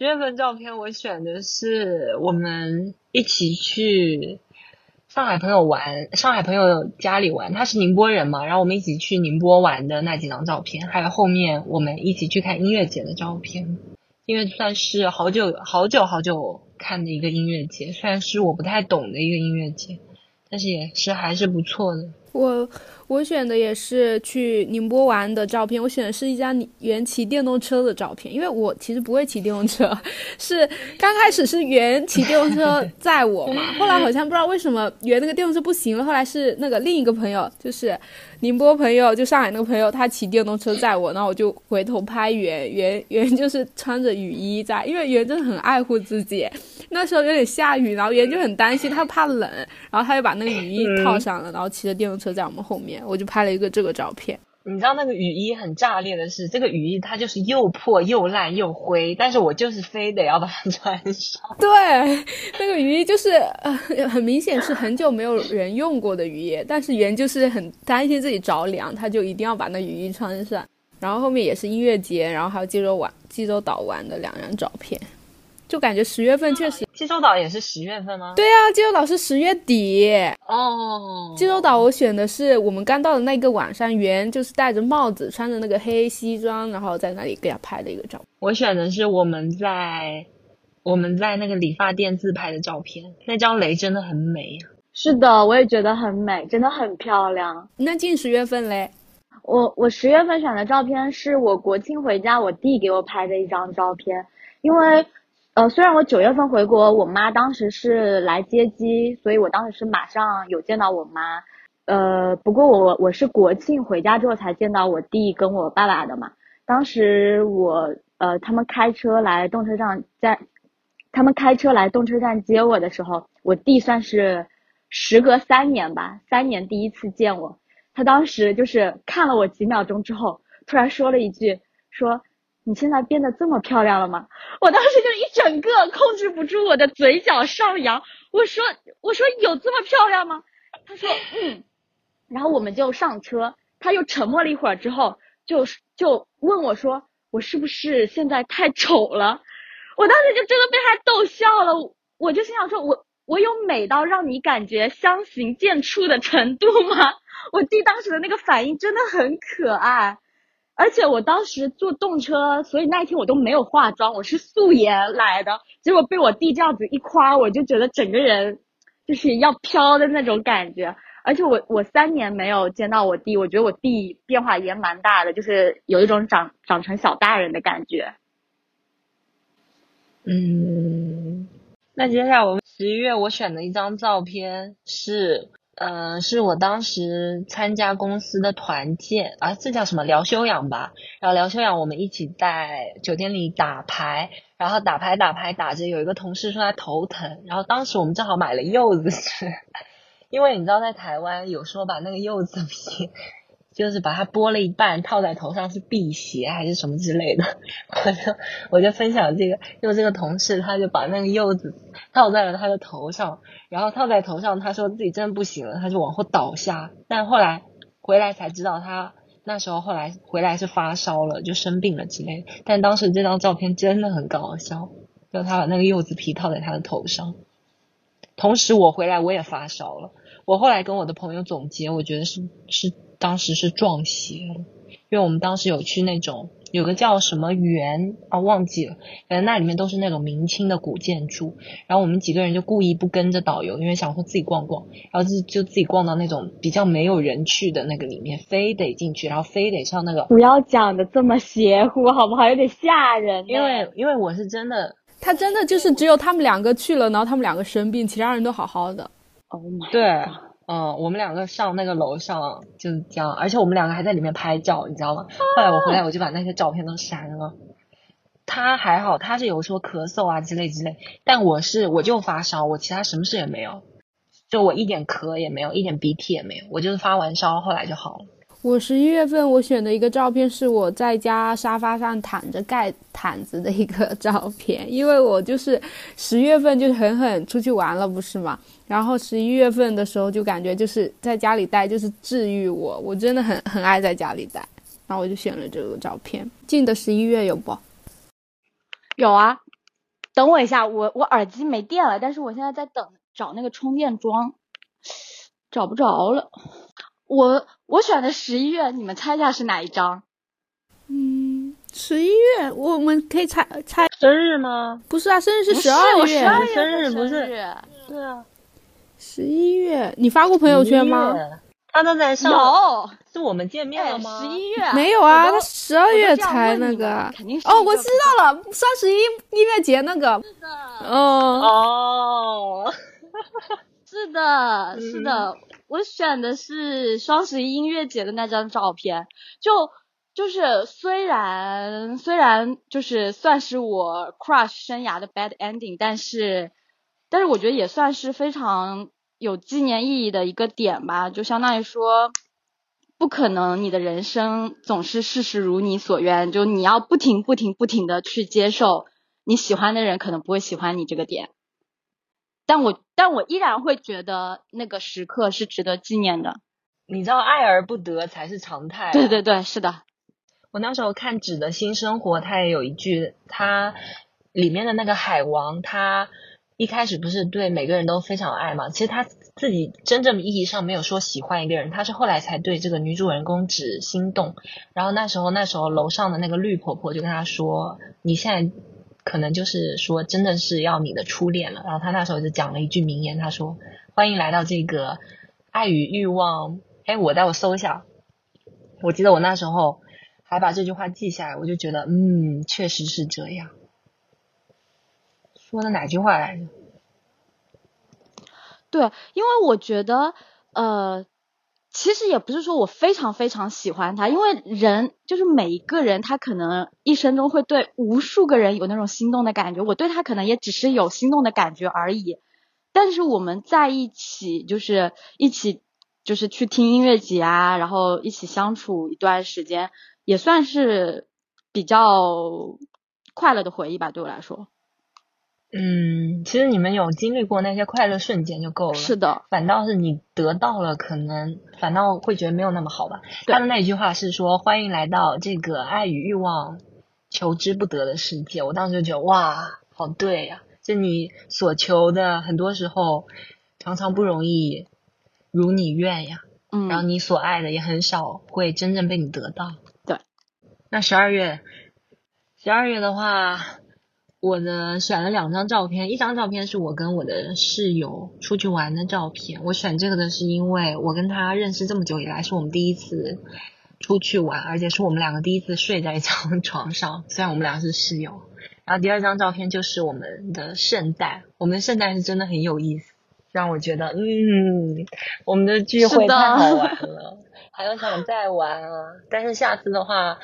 十月份照片我选的是我们一起去上海朋友玩，上海朋友家里玩，他是宁波人嘛，然后我们一起去宁波玩的那几张照片，还有后面我们一起去看音乐节的照片，因为算是好久好久好久看的一个音乐节，虽然是我不太懂的一个音乐节，但是也是还是不错的。我。我选的也是去宁波玩的照片，我选的是一张原骑电动车的照片，因为我其实不会骑电动车，是刚开始是原骑电动车 载我嘛，后来好像不知道为什么原那个电动车不行了，后来是那个另一个朋友，就是宁波朋友，就上海那个朋友，他骑电动车载我，然后我就回头拍圆圆圆就是穿着雨衣在，因为圆真的很爱护自己，那时候有点下雨，然后圆就很担心，他怕冷，然后他就把那个雨衣套上了，然后骑着电动车在我们后面。我就拍了一个这个照片。你知道那个雨衣很炸裂的是，这个雨衣它就是又破又烂又灰，但是我就是非得要把它穿上。对，那个雨衣就是呃，很明显是很久没有人用过的雨衣，但是原就是很担心自己着凉，他就一定要把那雨衣穿上。然后后面也是音乐节，然后还有济州玩济州岛玩的两张照片。就感觉十月份确实，济州岛也是十月份吗？对啊，济州岛是十月底哦。济州岛我选的是我们刚到的那个晚上，圆就是戴着帽子，穿着那个黑西装，然后在那里给他拍的一个照。我选的是我们在我们在那个理发店自拍的照片，那张雷真的很美呀。是的，我也觉得很美，真的很漂亮。那近十月份嘞？我我十月份选的照片是我国庆回家，我弟给我拍的一张照片，因为。呃，虽然我九月份回国，我妈当时是来接机，所以我当时是马上有见到我妈。呃，不过我我是国庆回家之后才见到我弟跟我爸爸的嘛。当时我呃，他们开车来动车站，在他们开车来动车站接我的时候，我弟算是时隔三年吧，三年第一次见我。他当时就是看了我几秒钟之后，突然说了一句，说。你现在变得这么漂亮了吗？我当时就一整个控制不住我的嘴角上扬。我说，我说有这么漂亮吗？他说，嗯。然后我们就上车，他又沉默了一会儿之后，就就问我说，我是不是现在太丑了？我当时就真的被他逗笑了。我就心想说，我我有美到让你感觉相形见绌的程度吗？我弟当时的那个反应真的很可爱。而且我当时坐动车，所以那一天我都没有化妆，我是素颜来的。结果被我弟这样子一夸，我就觉得整个人就是要飘的那种感觉。而且我我三年没有见到我弟，我觉得我弟变化也蛮大的，就是有一种长长成小大人的感觉。嗯，那接下来我们十一月我选的一张照片是。嗯，是我当时参加公司的团建啊，这叫什么疗休养吧？然后疗休养，我们一起在酒店里打牌，然后打牌打牌打着，有一个同事说他头疼，然后当时我们正好买了柚子吃，因为你知道在台湾有说把那个柚子皮。就是把它剥了一半套在头上是辟邪还是什么之类的，我 就我就分享这个，用这个同事他就把那个柚子套在了他的头上，然后套在头上，他说自己真的不行了，他就往后倒下，但后来回来才知道他那时候后来回来是发烧了，就生病了之类，但当时这张照片真的很搞笑，就他把那个柚子皮套在他的头上，同时我回来我也发烧了。我后来跟我的朋友总结，我觉得是是当时是撞邪了，因为我们当时有去那种有个叫什么园啊忘记了，反正那里面都是那种明清的古建筑，然后我们几个人就故意不跟着导游，因为想说自己逛逛，然后就就自己逛到那种比较没有人去的那个里面，非得进去，然后非得上那个，不要讲的这么邪乎好不好？有点吓人。因为因为我是真的，他真的就是只有他们两个去了，然后他们两个生病，其他人都好好的。Oh my，对，嗯，我们两个上那个楼上就是这样，而且我们两个还在里面拍照，你知道吗？后来我回来我就把那些照片都删了。他还好，他是有说咳嗽啊之类之类，但我是我就发烧，我其他什么事也没有，就我一点咳也没有，一点鼻涕也没有，我就是发完烧，后来就好了。我十一月份我选的一个照片是我在家沙发上躺着盖毯子的一个照片，因为我就是十月份就狠狠出去玩了，不是吗？然后十一月份的时候就感觉就是在家里待就是治愈我，我真的很很爱在家里待，然后我就选了这个照片。近的十一月有不？有啊，等我一下，我我耳机没电了，但是我现在在等找那个充电桩，找不着了。我我选的十一月，你们猜一下是哪一张？嗯，十一月我们可以猜猜生日吗？不是啊，生日是十二月，是我12月生日的不是日对啊，十一月，你发过朋友圈吗？11月？他都在上，有，是我们见面哎，了吗？十一月没有啊，他十二月才那个。肯定是哦，我知道了，双十一音乐节那个。哦，哦，是的，是的，我选的是双十一音乐节的那张照片，就就是虽然虽然就是算是我 crush 生涯的 bad ending，但是但是我觉得也算是非常有纪念意义的一个点吧，就相当于说。不可能，你的人生总是事事如你所愿，就你要不停不停不停的去接受你喜欢的人可能不会喜欢你这个点，但我但我依然会觉得那个时刻是值得纪念的。你知道爱而不得才是常态、啊。对对对，是的，我那时候看《纸的新生活》，它也有一句，它里面的那个海王，他一开始不是对每个人都非常爱嘛？其实他自己真正意义上没有说喜欢一个人，他是后来才对这个女主人公纸心动。然后那时候，那时候楼上的那个绿婆婆就跟他说：“你现在可能就是说真的是要你的初恋了。”然后他那时候就讲了一句名言，他说：“欢迎来到这个爱与欲望。”哎，我待会搜一下。我记得我那时候还把这句话记下来，我就觉得，嗯，确实是这样。说的哪句话来着？对，因为我觉得，呃，其实也不是说我非常非常喜欢他，因为人就是每一个人，他可能一生中会对无数个人有那种心动的感觉，我对他可能也只是有心动的感觉而已。但是我们在一起，就是一起，就是去听音乐节啊，然后一起相处一段时间，也算是比较快乐的回忆吧，对我来说。嗯，其实你们有经历过那些快乐瞬间就够了。是的，反倒是你得到了，可能反倒会觉得没有那么好吧。他的那句话是说：“欢迎来到这个爱与欲望求之不得的世界。”我当时就觉得哇，好对呀、就你所求的，很多时候常常不容易如你愿呀。嗯，然后你所爱的也很少会真正被你得到。对，那十二月，十二月的话，我的选了两张照片，一张照片是我跟我的室友出去玩的照片。我选这个的是因为我跟他认识这么久以来，是我们第一次出去玩，而且是我们两个第一次睡在一张 床上，虽然我们俩是室友。然后第二张照片就是我们的圣诞，我们的圣诞是真的很有意思，让我觉得，嗯，我们的聚会太好玩了，还有想再玩啊。但是下次的话，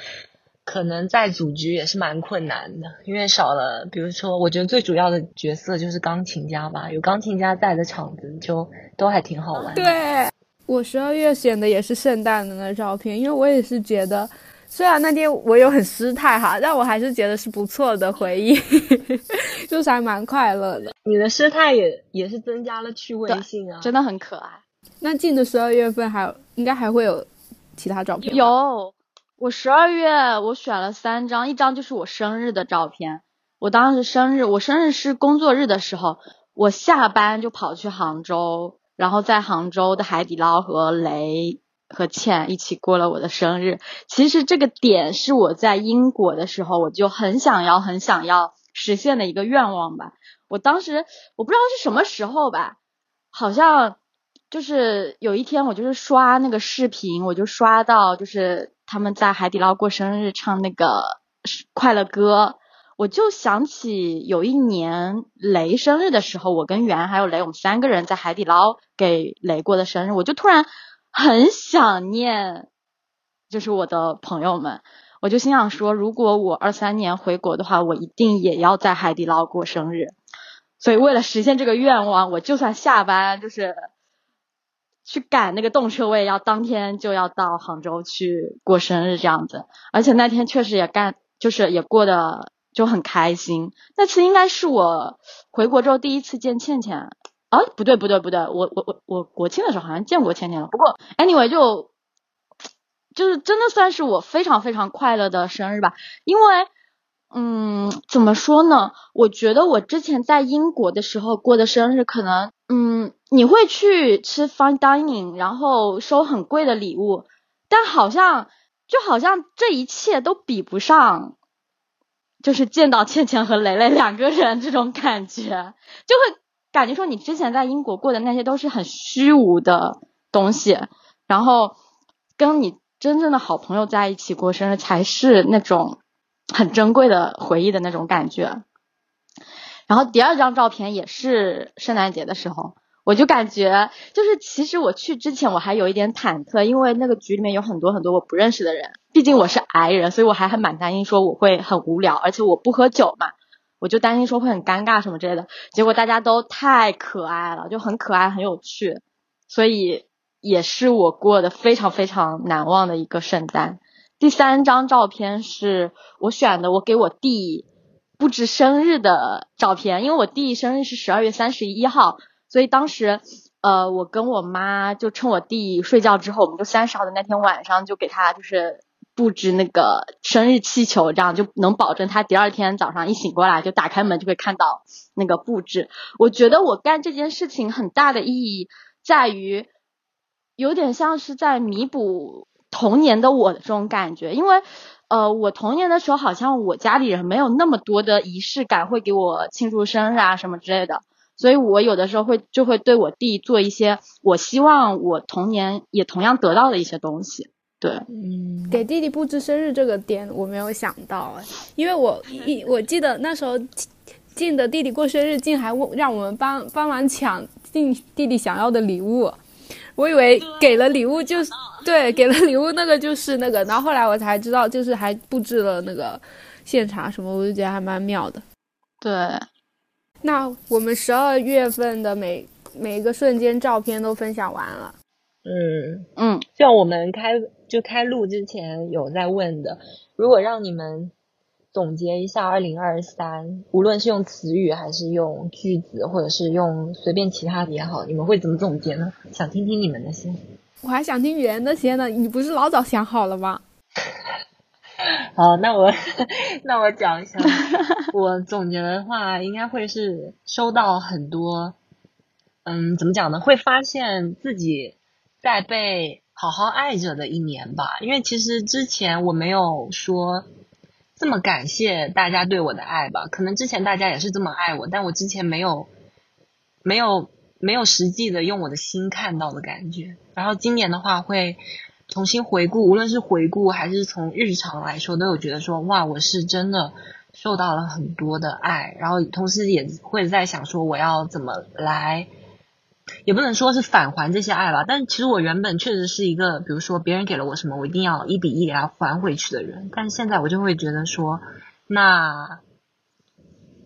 可能在组局也是蛮困难的，因为少了，比如说，我觉得最主要的角色就是钢琴家吧，有钢琴家在的场子就都还挺好玩的。对，我十二月选的也是圣诞的那照片，因为我也是觉得，虽然那天我有很失态哈，但我还是觉得是不错的回忆，就是还蛮快乐的。你的失态也也是增加了趣味性啊，真的很可爱。那近的十二月份还应该还会有其他照片？有，我十二月我选了三张，一张就是我生日的照片。我当时生日，我生日是工作日的时候，我下班就跑去杭州。然后在杭州的海底捞和雷和倩一起过了我的生日。其实这个点是我在英国的时候我就很想要、很想要实现的一个愿望吧。我当时我不知道是什么时候吧，好像就是有一天我就是刷那个视频，我就刷到就是他们在海底捞过生日唱那个快乐歌。我就想起有一年雷生日的时候，我跟袁还有雷，我们三个人在海底捞给雷过的生日，我就突然很想念，就是我的朋友们，我就心想说，如果我二三年回国的话，我一定也要在海底捞过生日。所以为了实现这个愿望，我就算下班就是去赶那个动车，我也要当天就要到杭州去过生日这样子。而且那天确实也干，就是也过得。就很开心，那次应该是我回国之后第一次见倩倩，啊，不对不对不对，我我我我国庆的时候好像见过倩倩了，不过 anyway 就就是真的算是我非常非常快乐的生日吧，因为嗯怎么说呢，我觉得我之前在英国的时候过的生日，可能嗯你会去吃 fine dining，然后收很贵的礼物，但好像就好像这一切都比不上。就是见到倩倩和蕾蕾两个人这种感觉，就会感觉说你之前在英国过的那些都是很虚无的东西，然后跟你真正的好朋友在一起过生日才是那种很珍贵的回忆的那种感觉。然后第二张照片也是圣诞节的时候。我就感觉，就是其实我去之前我还有一点忐忑，因为那个局里面有很多很多我不认识的人，毕竟我是矮人，所以我还还蛮担心说我会很无聊，而且我不喝酒嘛，我就担心说会很尴尬什么之类的。结果大家都太可爱了，就很可爱很有趣，所以也是我过的非常非常难忘的一个圣诞。第三张照片是我选的，我给我弟布置生日的照片，因为我弟生日是十二月三十一号。所以当时，呃，我跟我妈就趁我弟睡觉之后，我们就三十号的那天晚上就给他就是布置那个生日气球，这样就能保证他第二天早上一醒过来就打开门就会看到那个布置。我觉得我干这件事情很大的意义在于，有点像是在弥补童年的我的这种感觉，因为呃，我童年的时候好像我家里人没有那么多的仪式感，会给我庆祝生日啊什么之类的。所以我有的时候会就会对我弟做一些我希望我童年也同样得到的一些东西，对，嗯，给弟弟布置生日这个点我没有想到哎，因为我一 我记得那时候静的弟弟过生日，静还问让我们帮帮忙抢静弟弟想要的礼物，我以为给了礼物就是对给了礼物那个就是那个，然后后来我才知道就是还布置了那个现场什么，我就觉得还蛮妙的，对。那我们十二月份的每每一个瞬间照片都分享完了。嗯嗯，像我们开就开录之前有在问的，如果让你们总结一下二零二三，无论是用词语还是用句子，或者是用随便其他的也好，你们会怎么总结呢？想听听你们的先。我还想听圆的先呢，你不是老早想好了吗？好，那我那我讲一下，我总结的话，应该会是收到很多，嗯，怎么讲呢？会发现自己在被好好爱着的一年吧。因为其实之前我没有说这么感谢大家对我的爱吧，可能之前大家也是这么爱我，但我之前没有没有没有实际的用我的心看到的感觉。然后今年的话会。重新回顾，无论是回顾还是从日常来说，都有觉得说哇，我是真的受到了很多的爱，然后同时也会在想说我要怎么来，也不能说是返还这些爱吧，但其实我原本确实是一个，比如说别人给了我什么，我一定要一比一给他还回去的人，但是现在我就会觉得说，那，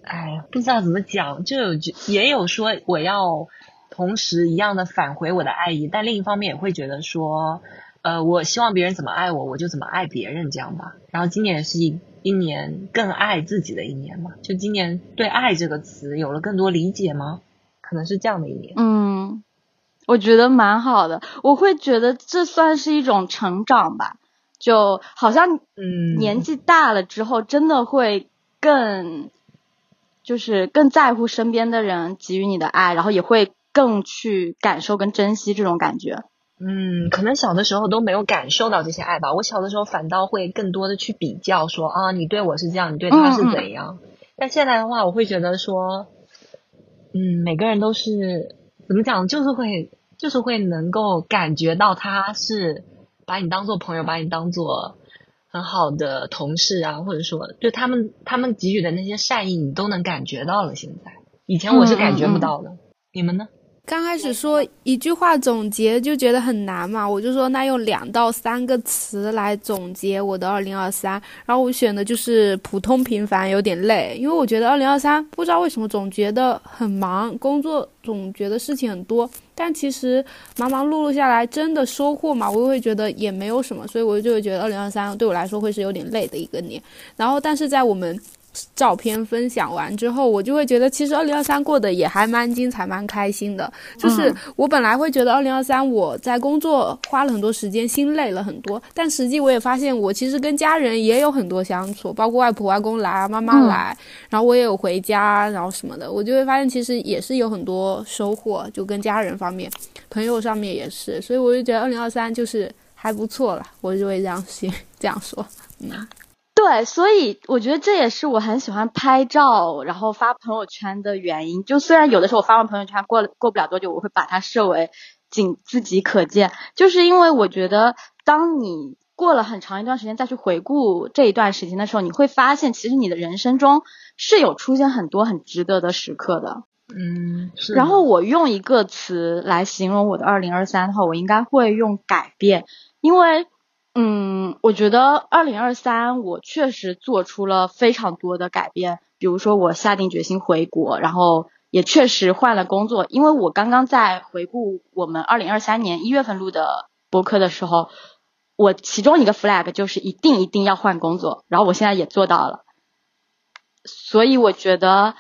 哎，不知道怎么讲，就有也有说我要同时一样的返回我的爱意，但另一方面也会觉得说，呃，我希望别人怎么爱我，我就怎么爱别人，这样吧。然后今年是一一年更爱自己的一年嘛，就今年对“爱”这个词有了更多理解吗？可能是这样的一年。嗯，我觉得蛮好的，我会觉得这算是一种成长吧，就好像嗯，年纪大了之后，真的会更，就是更在乎身边的人给予你的爱，然后也会更去感受跟珍惜这种感觉。嗯，可能小的时候都没有感受到这些爱吧。我小的时候反倒会更多的去比较，说啊，你对我是这样，你对他是怎样。但现在的话，我会觉得说，嗯，每个人都是怎么讲，就是会，就是会能够感觉到他是把你当做朋友，把你当做很好的同事啊，或者说就他们他们给予的那些善意，你都能感觉到了。现在，以前我是感觉不到的。你们呢？刚开始说一句话总结就觉得很难嘛，我就说那用两到三个词来总结我的二零二三，然后我选的就是普通平凡，有点累，因为我觉得二零二三不知道为什么总觉得很忙，工作总觉得事情很多，但其实忙忙碌碌下来真的收获嘛，我会觉得也没有什么，所以我就会觉得二零二三对我来说会是有点累的一个年，然后但是在我们。照片分享完之后，我就会觉得其实二零二三过得也还蛮精彩、蛮开心的。就是我本来会觉得二零二三我在工作花了很多时间，心累了很多，但实际我也发现我其实跟家人也有很多相处，包括外婆、外公来啊、妈妈来，然后我也有回家，然后什么的，我就会发现其实也是有很多收获，就跟家人方面、朋友上面也是，所以我就觉得二零二三就是还不错了，我就会这样心这样说，嗯。对，所以我觉得这也是我很喜欢拍照，然后发朋友圈的原因。就虽然有的时候我发完朋友圈过了过不了多久，我会把它设为仅自己可见，就是因为我觉得当你过了很长一段时间再去回顾这一段时间的时候，你会发现其实你的人生中是有出现很多很值得的时刻的。嗯，是。然后我用一个词来形容我的二零二三的话，我应该会用改变，因为。嗯，我觉得二零二三我确实做出了非常多的改变，比如说我下定决心回国，然后也确实换了工作。因为我刚刚在回顾我们二零二三年一月份录的播客的时候，我其中一个 flag 就是一定一定要换工作，然后我现在也做到了。所以我觉得，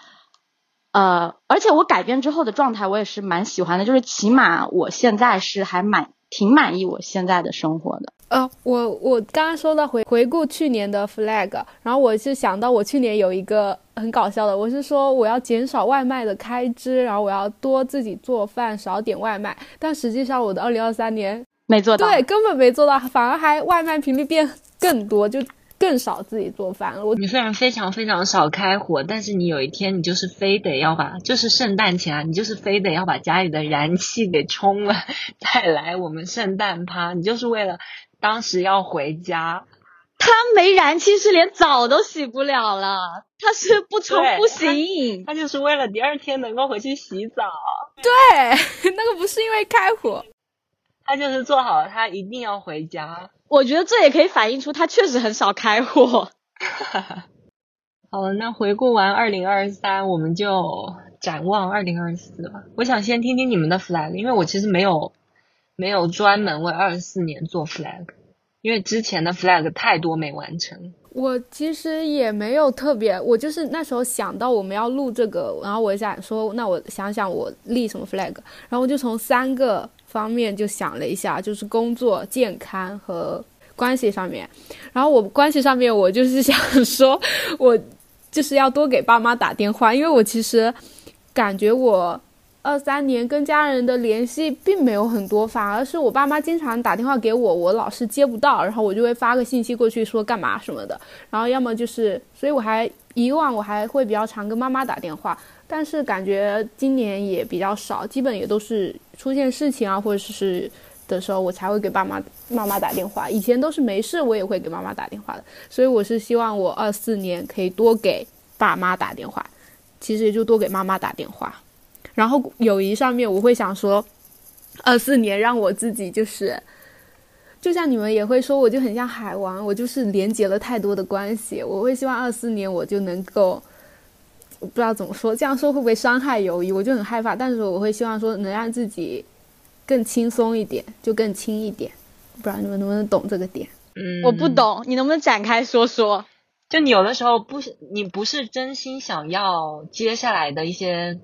呃，而且我改变之后的状态我也是蛮喜欢的，就是起码我现在是还蛮挺满意我现在的生活的。呃，我我刚刚说到回回顾去年的 flag，然后我是想到我去年有一个很搞笑的，我是说我要减少外卖的开支，然后我要多自己做饭，少点外卖。但实际上我的二零二三年没做到，对，根本没做到，反而还外卖频率变更多，就更少自己做饭了。我你虽然非常非常少开火，但是你有一天你就是非得要把，就是圣诞前啊，你就是非得要把家里的燃气给充了，再来我们圣诞趴，你就是为了。当时要回家，他没燃气是连澡都洗不了了，他是不冲不行，他就是为了第二天能够回去洗澡。对，那个不是因为开火，他就是做好了，他一定要回家。我觉得这也可以反映出他确实很少开火。好了，那回顾完二零二三，我们就展望二零二四吧。我想先听听你们的 flag，因为我其实没有。没有专门为二四年做 flag，因为之前的 flag 太多没完成。我其实也没有特别，我就是那时候想到我们要录这个，然后我想说，那我想想我立什么 flag，然后我就从三个方面就想了一下，就是工作、健康和关系上面。然后我关系上面，我就是想说，我就是要多给爸妈打电话，因为我其实感觉我。二三年跟家人的联系并没有很多，反而是我爸妈经常打电话给我，我老是接不到，然后我就会发个信息过去说干嘛什么的，然后要么就是，所以我还以往我还会比较常跟妈妈打电话，但是感觉今年也比较少，基本也都是出现事情啊或者是的时候我才会给爸妈妈妈打电话，以前都是没事我也会给妈妈打电话的，所以我是希望我二四年可以多给爸妈打电话，其实也就多给妈妈打电话。然后友谊上面，我会想说，二四年让我自己就是，就像你们也会说，我就很像海王，我就是连接了太多的关系。我会希望二四年我就能够我不知道怎么说，这样说会不会伤害友谊？我就很害怕。但是我会希望说能让自己更轻松一点，就更轻一点。不知道你们能不能懂这个点？嗯，我不。懂，你能不能展开说说？就你有的时候不是你不是真心想要接下来的一些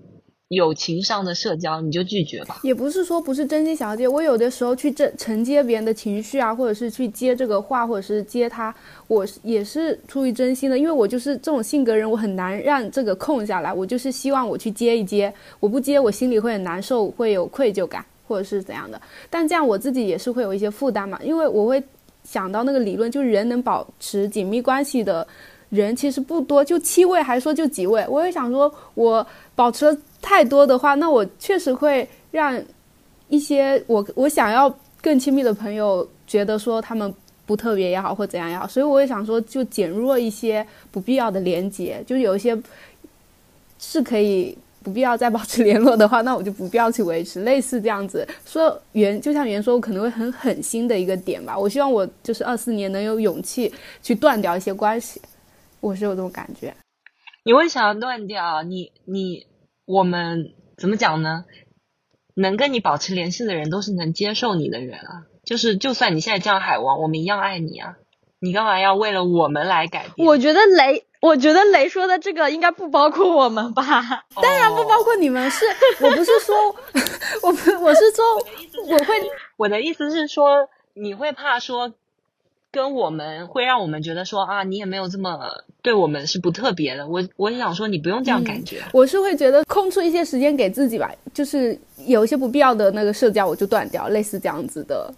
友情上的社交，你就拒绝吧。也不是说不是真心想要接，我有的时候去承承接别人的情绪啊，或者是去接这个话，或者是接他，我也是出于真心的，因为我就是这种性格人，我很难让这个空下来，我就是希望我去接一接，我不接我心里会很难受，会有愧疚感或者是怎样的，但这样我自己也是会有一些负担嘛，因为我会想到那个理论，就是人能保持紧密关系的人其实不多，就七位，还说就几位。我也想说，我保持了太多的话，那我确实会让一些我我想要更亲密的朋友觉得说他们不特别也好，或怎样也好，所以我也想说，就减弱一些不必要的连接，就有一些是可以不必要再保持联络的话，那我就不必要去维持，类似这样子说原就像原说，我可能会很狠心的一个点吧。我希望我就是二四年能有勇气去断掉一些关系，我是有这种感觉。你为啥要断掉？你你我们怎么讲呢？能跟你保持联系的人都是能接受你的人啊。就是就算你现在叫海王，我们一样爱你啊。你干嘛要为了我们来改变？我觉得雷，我觉得雷说的这个应该不包括我们吧？当然不包括你们是，我不是说，我不我是说我会我的意思是说，你会怕说跟我们会让我们觉得说啊，你也没有这么对我们是不特别的。我我是想说，你不用这样感觉。我是会觉得空出一些时间给自己吧，就是有一些不必要的那个社交我就断掉，类似这样子的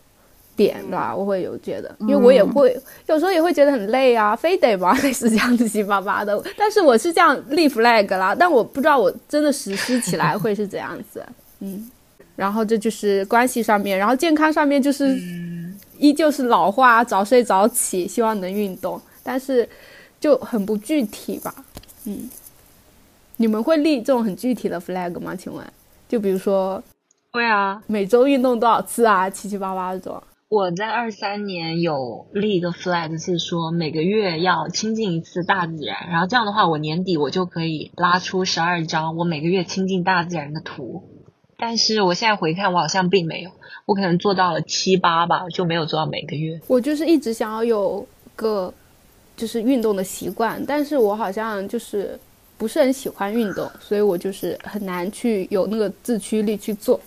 点吧，我会有觉得，因为我也会、有时候也会觉得很累啊，非得吧，类似这样子七八八的。但是我是这样立 flag 啦，但我不知道我真的实施起来会是怎样子，嗯。然后这就是关系上面，然后健康上面就是依旧是老话，早睡早起，希望能运动，但是就很不具体吧，嗯。你们会立这种很具体的 flag 吗？请问，就比如说会啊，每周运动多少次啊，七七八八这种。我在二三年有立一个 flag，是说每个月要亲近一次大自然，然后这样的话，我年底我就可以拉出十二张我每个月亲近大自然的图。但是我现在回看，我好像并没有，我可能做到了七八吧，就没有做到每个月。我就是一直想要有个就是运动的习惯，但是我好像就是不是很喜欢运动，所以我就是很难去有那个自驱力去做，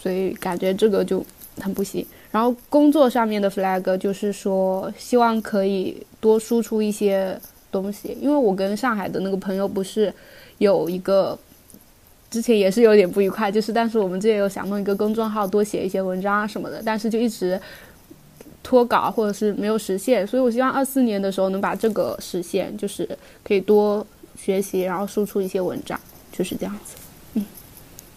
所以感觉这个就很不行。然后工作上面的 flag 就是说，希望可以多输出一些东西，因为我跟上海的那个朋友不是有一个。之前也是有点不愉快，就是但是我们之前有想弄一个公众号，多写一些文章啊什么的，但是就一直脱稿或者是没有实现，所以我希望二四年的时候能把这个实现，就是可以多学习，然后输出一些文章，就是这样子。嗯，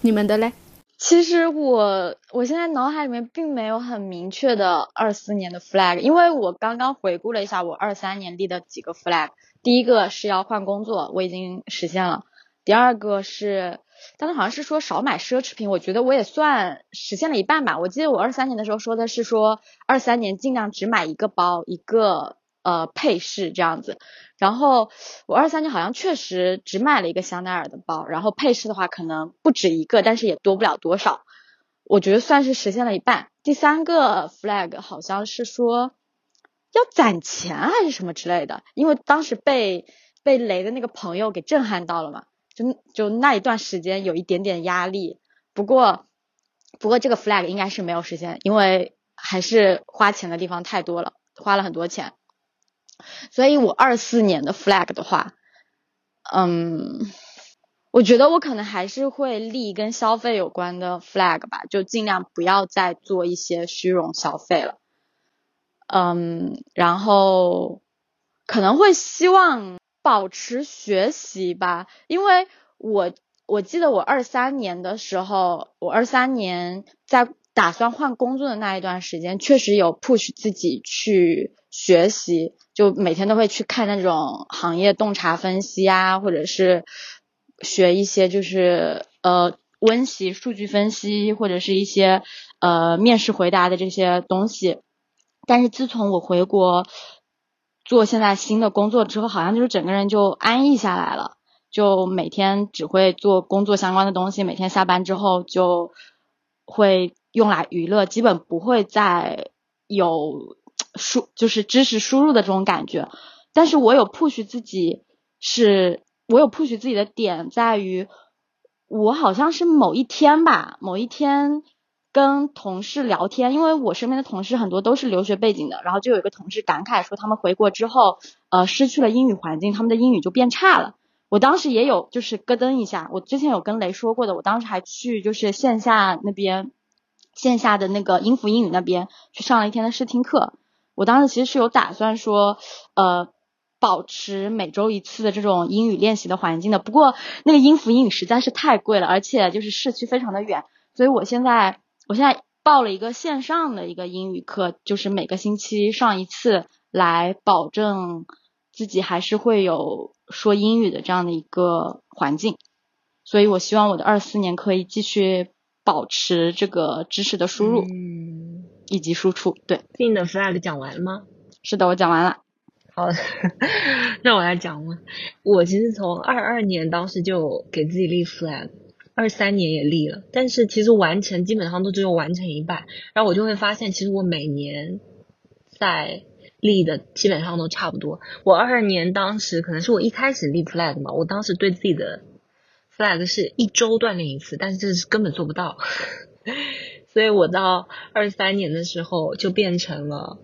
你们的嘞？其实我我现在脑海里面并没有很明确的二四年的 flag，因为我刚刚回顾了一下我二三年立的几个 flag，第一个是要换工作，我已经实现了；第二个是。当时好像是说少买奢侈品，我觉得我也算实现了一半吧。我记得我二三年的时候说的是说二三年尽量只买一个包一个呃配饰这样子，然后我二三年好像确实只买了一个香奈儿的包，然后配饰的话可能不止一个，但是也多不了多少，我觉得算是实现了一半。第三个 flag 好像是说要攒钱还是什么之类的，因为当时被被雷的那个朋友给震撼到了嘛。就就那一段时间有一点点压力，不过不过这个 flag 应该是没有实现，因为还是花钱的地方太多了，花了很多钱。所以我二四年的 flag 的话，嗯，我觉得我可能还是会立跟消费有关的 flag 吧，就尽量不要再做一些虚荣消费了。嗯，然后可能会希望。保持学习吧，因为我我记得我二三年的时候，我二三年在打算换工作的那一段时间，确实有 push 自己去学习，就每天都会去看那种行业洞察分析啊，或者是学一些就是呃温习数据分析，或者是一些呃面试回答的这些东西。但是自从我回国。做现在新的工作之后，好像就是整个人就安逸下来了，就每天只会做工作相关的东西，每天下班之后就会用来娱乐，基本不会再有输就是知识输入的这种感觉。但是我有 push 自己，是我有 push 自己的点在于，我好像是某一天吧，某一天跟同事聊天，因为我身边的同事很多都是留学背景的，然后就有一个同事感慨说，他们回国之后，呃，失去了英语环境，他们的英语就变差了。我当时也有就是咯噔一下，我之前有跟雷说过的，我当时还去就是线下那边，线下的那个音符英语那边去上了一天的试听课。我当时其实是有打算说，呃。保持每周一次的这种英语练习的环境的，不过那个音符英语实在是太贵了，而且就是市区非常的远，所以我现在我现在报了一个线上的一个英语课，就是每个星期上一次，来保证自己还是会有说英语的这样的一个环境，所以我希望我的二四年可以继续保持这个知识的输入，嗯，以及输出。对，新的 flag 讲完了吗？是的，我讲完了。好，那我来讲嘛。我其实从二二年当时就给自己立 flag，二三年也立了，但是其实完成基本上都只有完成一半。然后我就会发现，其实我每年在立的基本上都差不多。我二二年当时可能是我一开始立 flag 嘛，我当时对自己的 flag 是一周锻炼一次，但是这是根本做不到。所以我到二三年的时候就变成了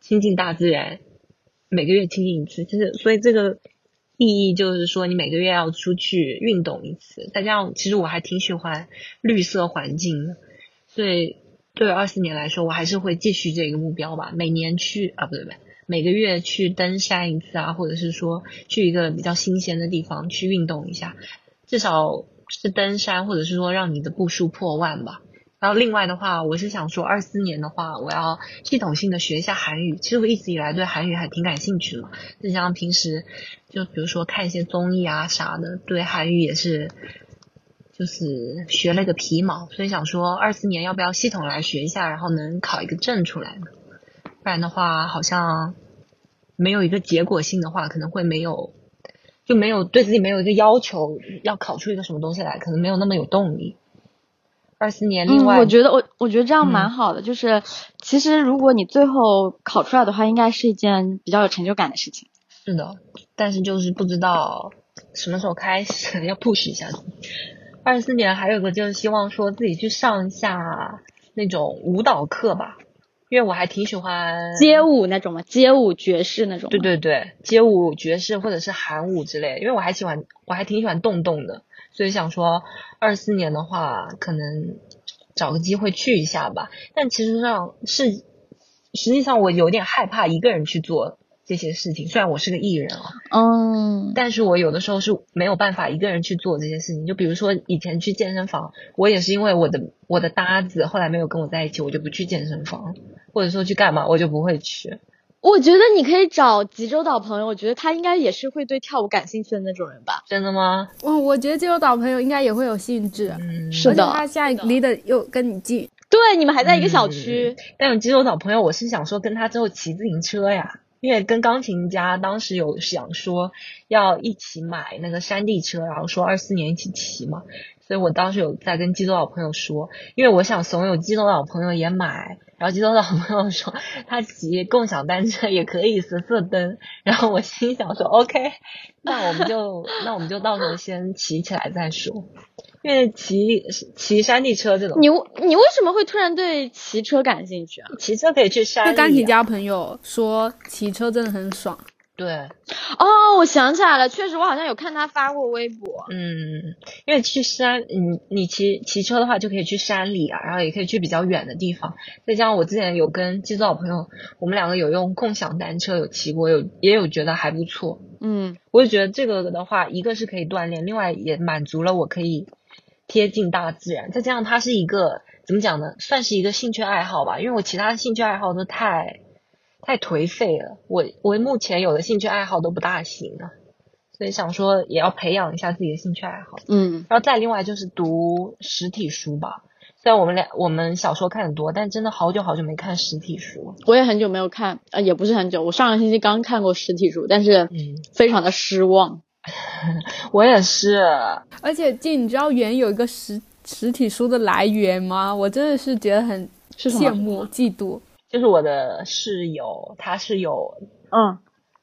亲近大自然。每个月亲近一次，其实所以这个意义就是说，你每个月要出去运动一次。再加上，其实我还挺喜欢绿色环境的，所以对二四年来说，我还是会继续这个目标吧。每年去啊，不对不对，每个月去登山一次啊，或者是说去一个比较新鲜的地方去运动一下，至少是登山，或者是说让你的步数破万吧。然后另外的话，我是想说，二四年的话，我要系统性的学一下韩语。其实我一直以来对韩语还挺感兴趣的，就像平时就比如说看一些综艺啊啥的，对韩语也是就是学了个皮毛。所以想说，二四年要不要系统来学一下，然后能考一个证出来呢？不然的话，好像没有一个结果性的话，可能会没有就没有对自己没有一个要求，要考出一个什么东西来，可能没有那么有动力。二四年，另外，我觉得我我觉得这样蛮好的，就是其实如果你最后考出来的话，应该是一件比较有成就感的事情。是的，但是就是不知道什么时候开始 要 push 一下。二四年还有个就是希望说自己去上一下那种舞蹈课吧，因为我还挺喜欢街舞那种嘛，街舞爵士那种。对对对，街舞爵士或者是韩舞之类，因为我还喜欢，我还挺喜欢动动的。所以想说，二四年的话，可能找个机会去一下吧。但其实上是，实际上我有点害怕一个人去做这些事情。虽然我是个艺人啊，嗯，但是我有的时候是没有办法一个人去做这些事情。就比如说以前去健身房，我也是因为我的我的搭子后来没有跟我在一起，我就不去健身房，或者说去干嘛，我就不会去。我觉得你可以找济州岛朋友，我觉得他应该也是会对跳舞感兴趣的那种人吧？真的吗？我我觉得济州岛朋友应该也会有兴致。嗯，是的，他现在离得又跟你近，对，你们还在一个小区。但有济州岛朋友，我是想说跟他之后骑自行车呀，因为跟钢琴家当时有想说要一起买那个山地车，然后说二四年一起骑嘛。所以我当时有在跟济州岛朋友说，因为我想怂恿济州岛朋友也买。然后其中的好朋友说他骑共享单车也可以十四蹬，然后我心想说 OK，那我们就那我们就到时候先骑起来再说，因为骑骑山地车这种，你你为什么会突然对骑车感兴趣啊？骑车可以去山，钢琴家朋友说骑车真的很爽。对，哦，我想起来了，确实我好像有看他发过微博。嗯，因为去山，你你骑骑车的话就可以去山里啊，然后也可以去比较远的地方。再加上我之前有跟基督好朋友，我们两个有用共享单车有骑过，有也有觉得还不错。嗯，我就觉得这个的话，一个是可以锻炼，另外也满足了我可以贴近大自然。再加上它是一个怎么讲呢，算是一个兴趣爱好吧，因为我其他的兴趣爱好都太。太颓废了，我我目前有的兴趣爱好都不大行啊，所以想说也要培养一下自己的兴趣爱好。嗯，然后再另外就是读实体书吧。虽然我们俩我们小说看的多，但真的好久好久没看实体书。我也很久没有看，呃，也不是很久，我上个星期刚看过实体书，但是非常的失望。我也是，而且静，你知道原有一个实实体书的来源吗？我真的是觉得很是羡慕、嫉妒。就是我的室友，他是有嗯，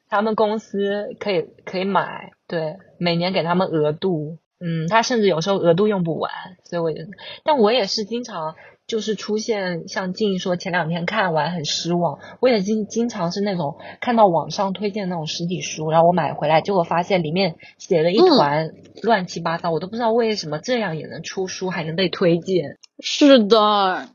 他们公司可以可以买，对，每年给他们额度，嗯，他甚至有时候额度用不完，所以我也，但我也是经常就是出现像静说前两天看完很失望，我也经经常是那种看到网上推荐那种实体书，然后我买回来，结果发现里面写了一团乱七八糟，我都不知道为什么这样也能出书，还能被推荐。是的，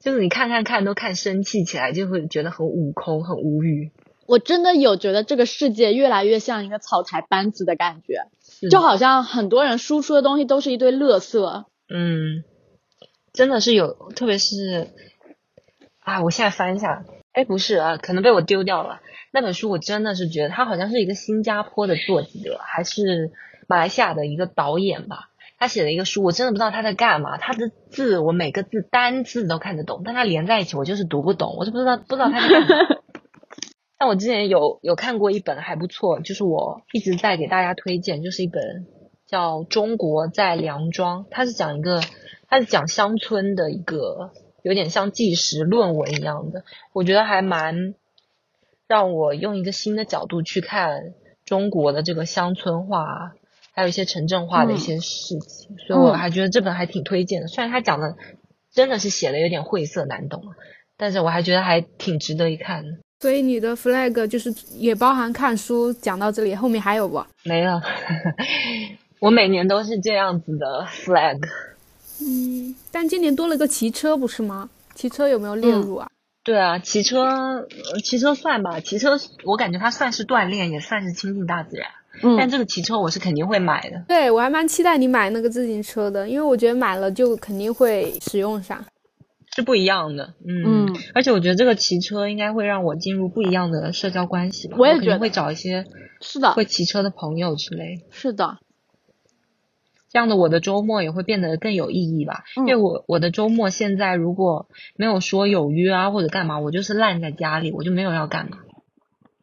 就是你看看看都看生气起来，就会觉得很悟空，很无语。我真的有觉得这个世界越来越像一个草台班子的感觉，就好像很多人输出的东西都是一堆垃圾。嗯，真的是有，特别是啊，我现在翻一下，哎，不是啊，可能被我丢掉了。那本书我真的是觉得它好像是一个新加坡的作者，还是马来西亚的一个导演吧。他写了一个书，我真的不知道他在干嘛。他的字我每个字单字都看得懂，但他连在一起我就是读不懂，我就不知道不知道他在干嘛。但我之前有有看过一本还不错，就是我一直在给大家推荐，就是一本叫《中国在梁庄》，它是讲一个，它是讲乡村的一个，有点像纪实论文一样的，我觉得还蛮让我用一个新的角度去看中国的这个乡村化，还有一些城镇化的一些事情，所以我还觉得这本还挺推荐的。虽然他讲的真的是写的有点晦涩难懂，但是我还觉得还挺值得一看的。所以你的 flag 就是也包含看书，讲到这里，后面还有不？没了，我每年都是这样子的 flag。嗯，但今年多了个骑车，不是吗？骑车有没有列入啊？对啊，骑车，呃骑车算吧，骑车我感觉它算是锻炼，也算是亲近大自然。嗯但这个骑车我是肯定会买的。对我还蛮期待你买那个自行车的，因为我觉得买了就肯定会使用上。是不一样的，嗯，嗯而且我觉得这个骑车应该会让我进入不一样的社交关系吧。我也觉得会找一些是的，会骑车的朋友之类，是的，这样的我的周末也会变得更有意义吧。嗯因为我我的周末现在如果没有说有约啊或者干嘛，我就是烂在家里，我就没有要干嘛。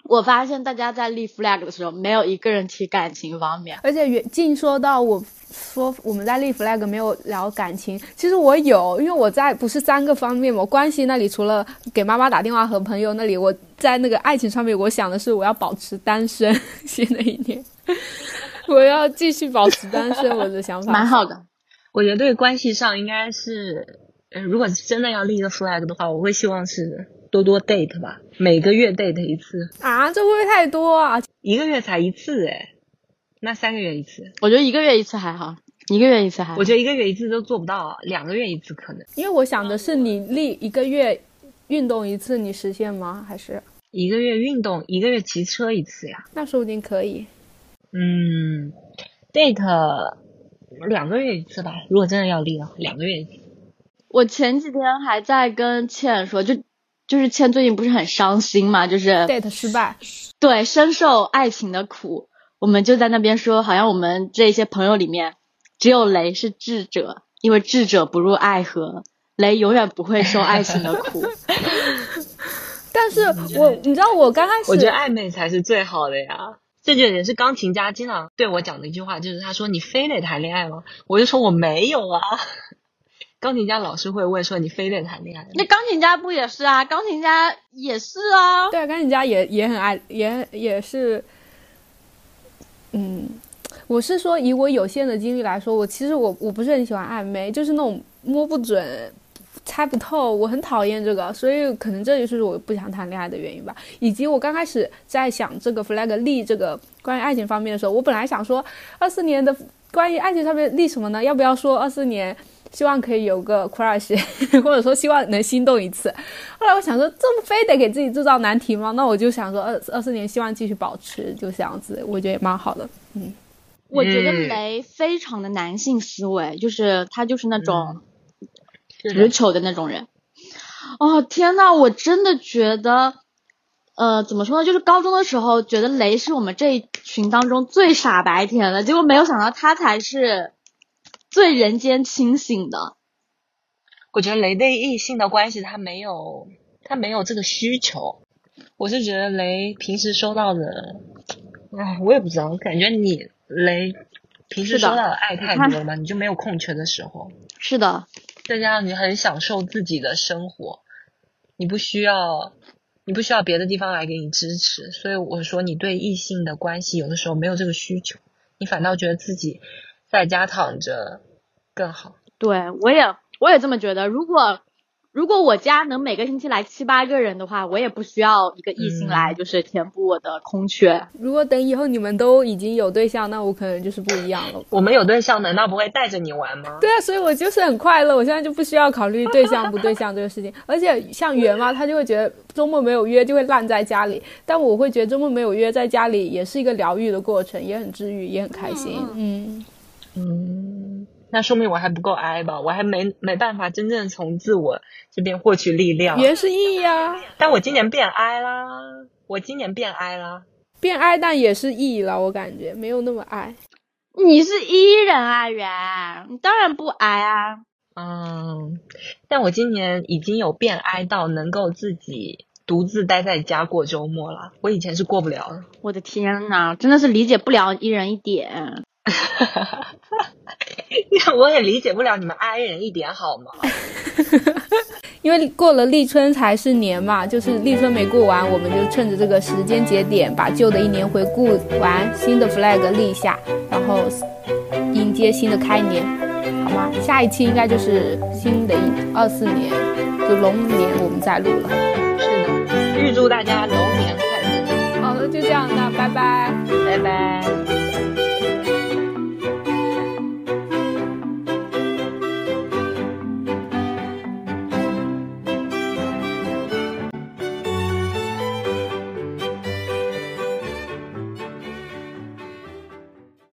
我发现大家在立 flag 的时候，没有一个人提感情方面。而且远近说到我说我们在立 flag 没有聊感情，其实我有，因为我在不是三个方面嘛，关系那里除了给妈妈打电话和朋友那里，我在那个爱情上面，我想的是我要保持单身，新的一年我要继续保持单身，我的想法蛮好的。我觉得对关系上应该是，呃，如果真的要立一个 flag 的话，我会希望是多多 date 吧，每个月 date 一次，啊，这会不会太多啊？一个月才一次诶，那三个月一次，我觉得一个月一次还好，一个月一次还好我。觉得一个月一次都做不到，两个月一次可能，因为我想的是你立一个月运动一次，你实现吗？还是一个月运动，一个月骑车一次呀。那说不定可以。嗯，date 两个月一次吧，如果真的要立的话，两个月一次。我前几天还在跟倩说，就就是倩最近不是很伤心嘛，就是 date 失败，对深受爱情的苦，我们就在那边说，好像我们这些朋友里面，只有雷是智者，因为智者不入爱河，雷永远不会受爱情的苦。但是我你知道我刚开始，我觉得暧昧才是最好的呀。这就也是钢琴家经常对我讲的一句话，就是他说你非得谈恋爱吗？我就说我没有啊。钢琴家老师会问说你非得谈恋爱？那钢琴家不也是啊？钢琴家也是啊。对，钢琴家也也很爱，也也是，嗯，我是说以我有限的经历来说，我其实我我不是很喜欢暧昧，就是那种摸不准、猜不透，我很讨厌这个，所以可能这就是我不想谈恋爱的原因吧。以及我刚开始在想这个 flag 立这个关于爱情方面的时候，我本来想说二四年的关于爱情上面立什么呢？要不要说二四年？希望可以有个 crush，或者说希望能心动一次。后来我想说，这么非得给自己制造难题吗？那我就想说，二二四年希望继续保持，就这样子，我觉得也蛮好的。嗯，我觉得嗯雷非常的男性思维，就是他就是那种直球的那种人。哦天呐，我真的觉得，呃，怎么说呢？就是高中的时候觉得雷是我们这一群当中最傻白甜的，结果没有想到他才是最人间清醒的。我觉得雷对异性的关系他没有他没有这个需求。我是觉得雷平时收到的，哎，我也不知道，我感觉你雷平时收到的爱太多了嘛，你就没有空缺的时候。是的，再加上你很享受自己的生活，你不需要，你不需要别的地方来给你支持，所以我说你对异性的关系有的时候没有这个需求，你反倒觉得自己在家躺着更好。对我也我也这么觉得。如果如果我家能每个星期来七八个人的话，我也不需要一个异性嗯来就是填补我的空缺。如果等以后你们都已经有对象，那我可能就是不一样了。我们有对象，难道不会带着你玩吗？对啊，所以我就是很快乐，我现在就不需要考虑对象不对象这个事情。而且像圆嘛，他就会觉得周末没有约就会烂在家里，但我会觉得周末没有约在家里也是一个疗愈的过程，也很治愈，也很开心。嗯，嗯，那说明我还不够 I 吧，我还没没办法真正从自我这边获取力量。也是 E 呀、但我今年变 I 啦，我今年变 I 啦。变 I 但也是 E 了，我感觉没有那么 I。你是 E 人啊，圆，你当然不哀啊。嗯，但我今年已经有变 I 到能够自己独自待在家过周末了，我以前是过不了的。我的天呐，真的是理解不了 E 人一点。我也理解不了你们 I 人一点好吗？因为过了立春才是年嘛，就是立春没过完，我们就趁着这个时间节点，把旧的一年回顾完，新的 flag 立下，然后迎接新的开年，好吗？下一期应该就是新的一二四年，就龙年我们再录了。是的，预祝大家龙年快乐，好了，就这样，那拜拜。拜拜。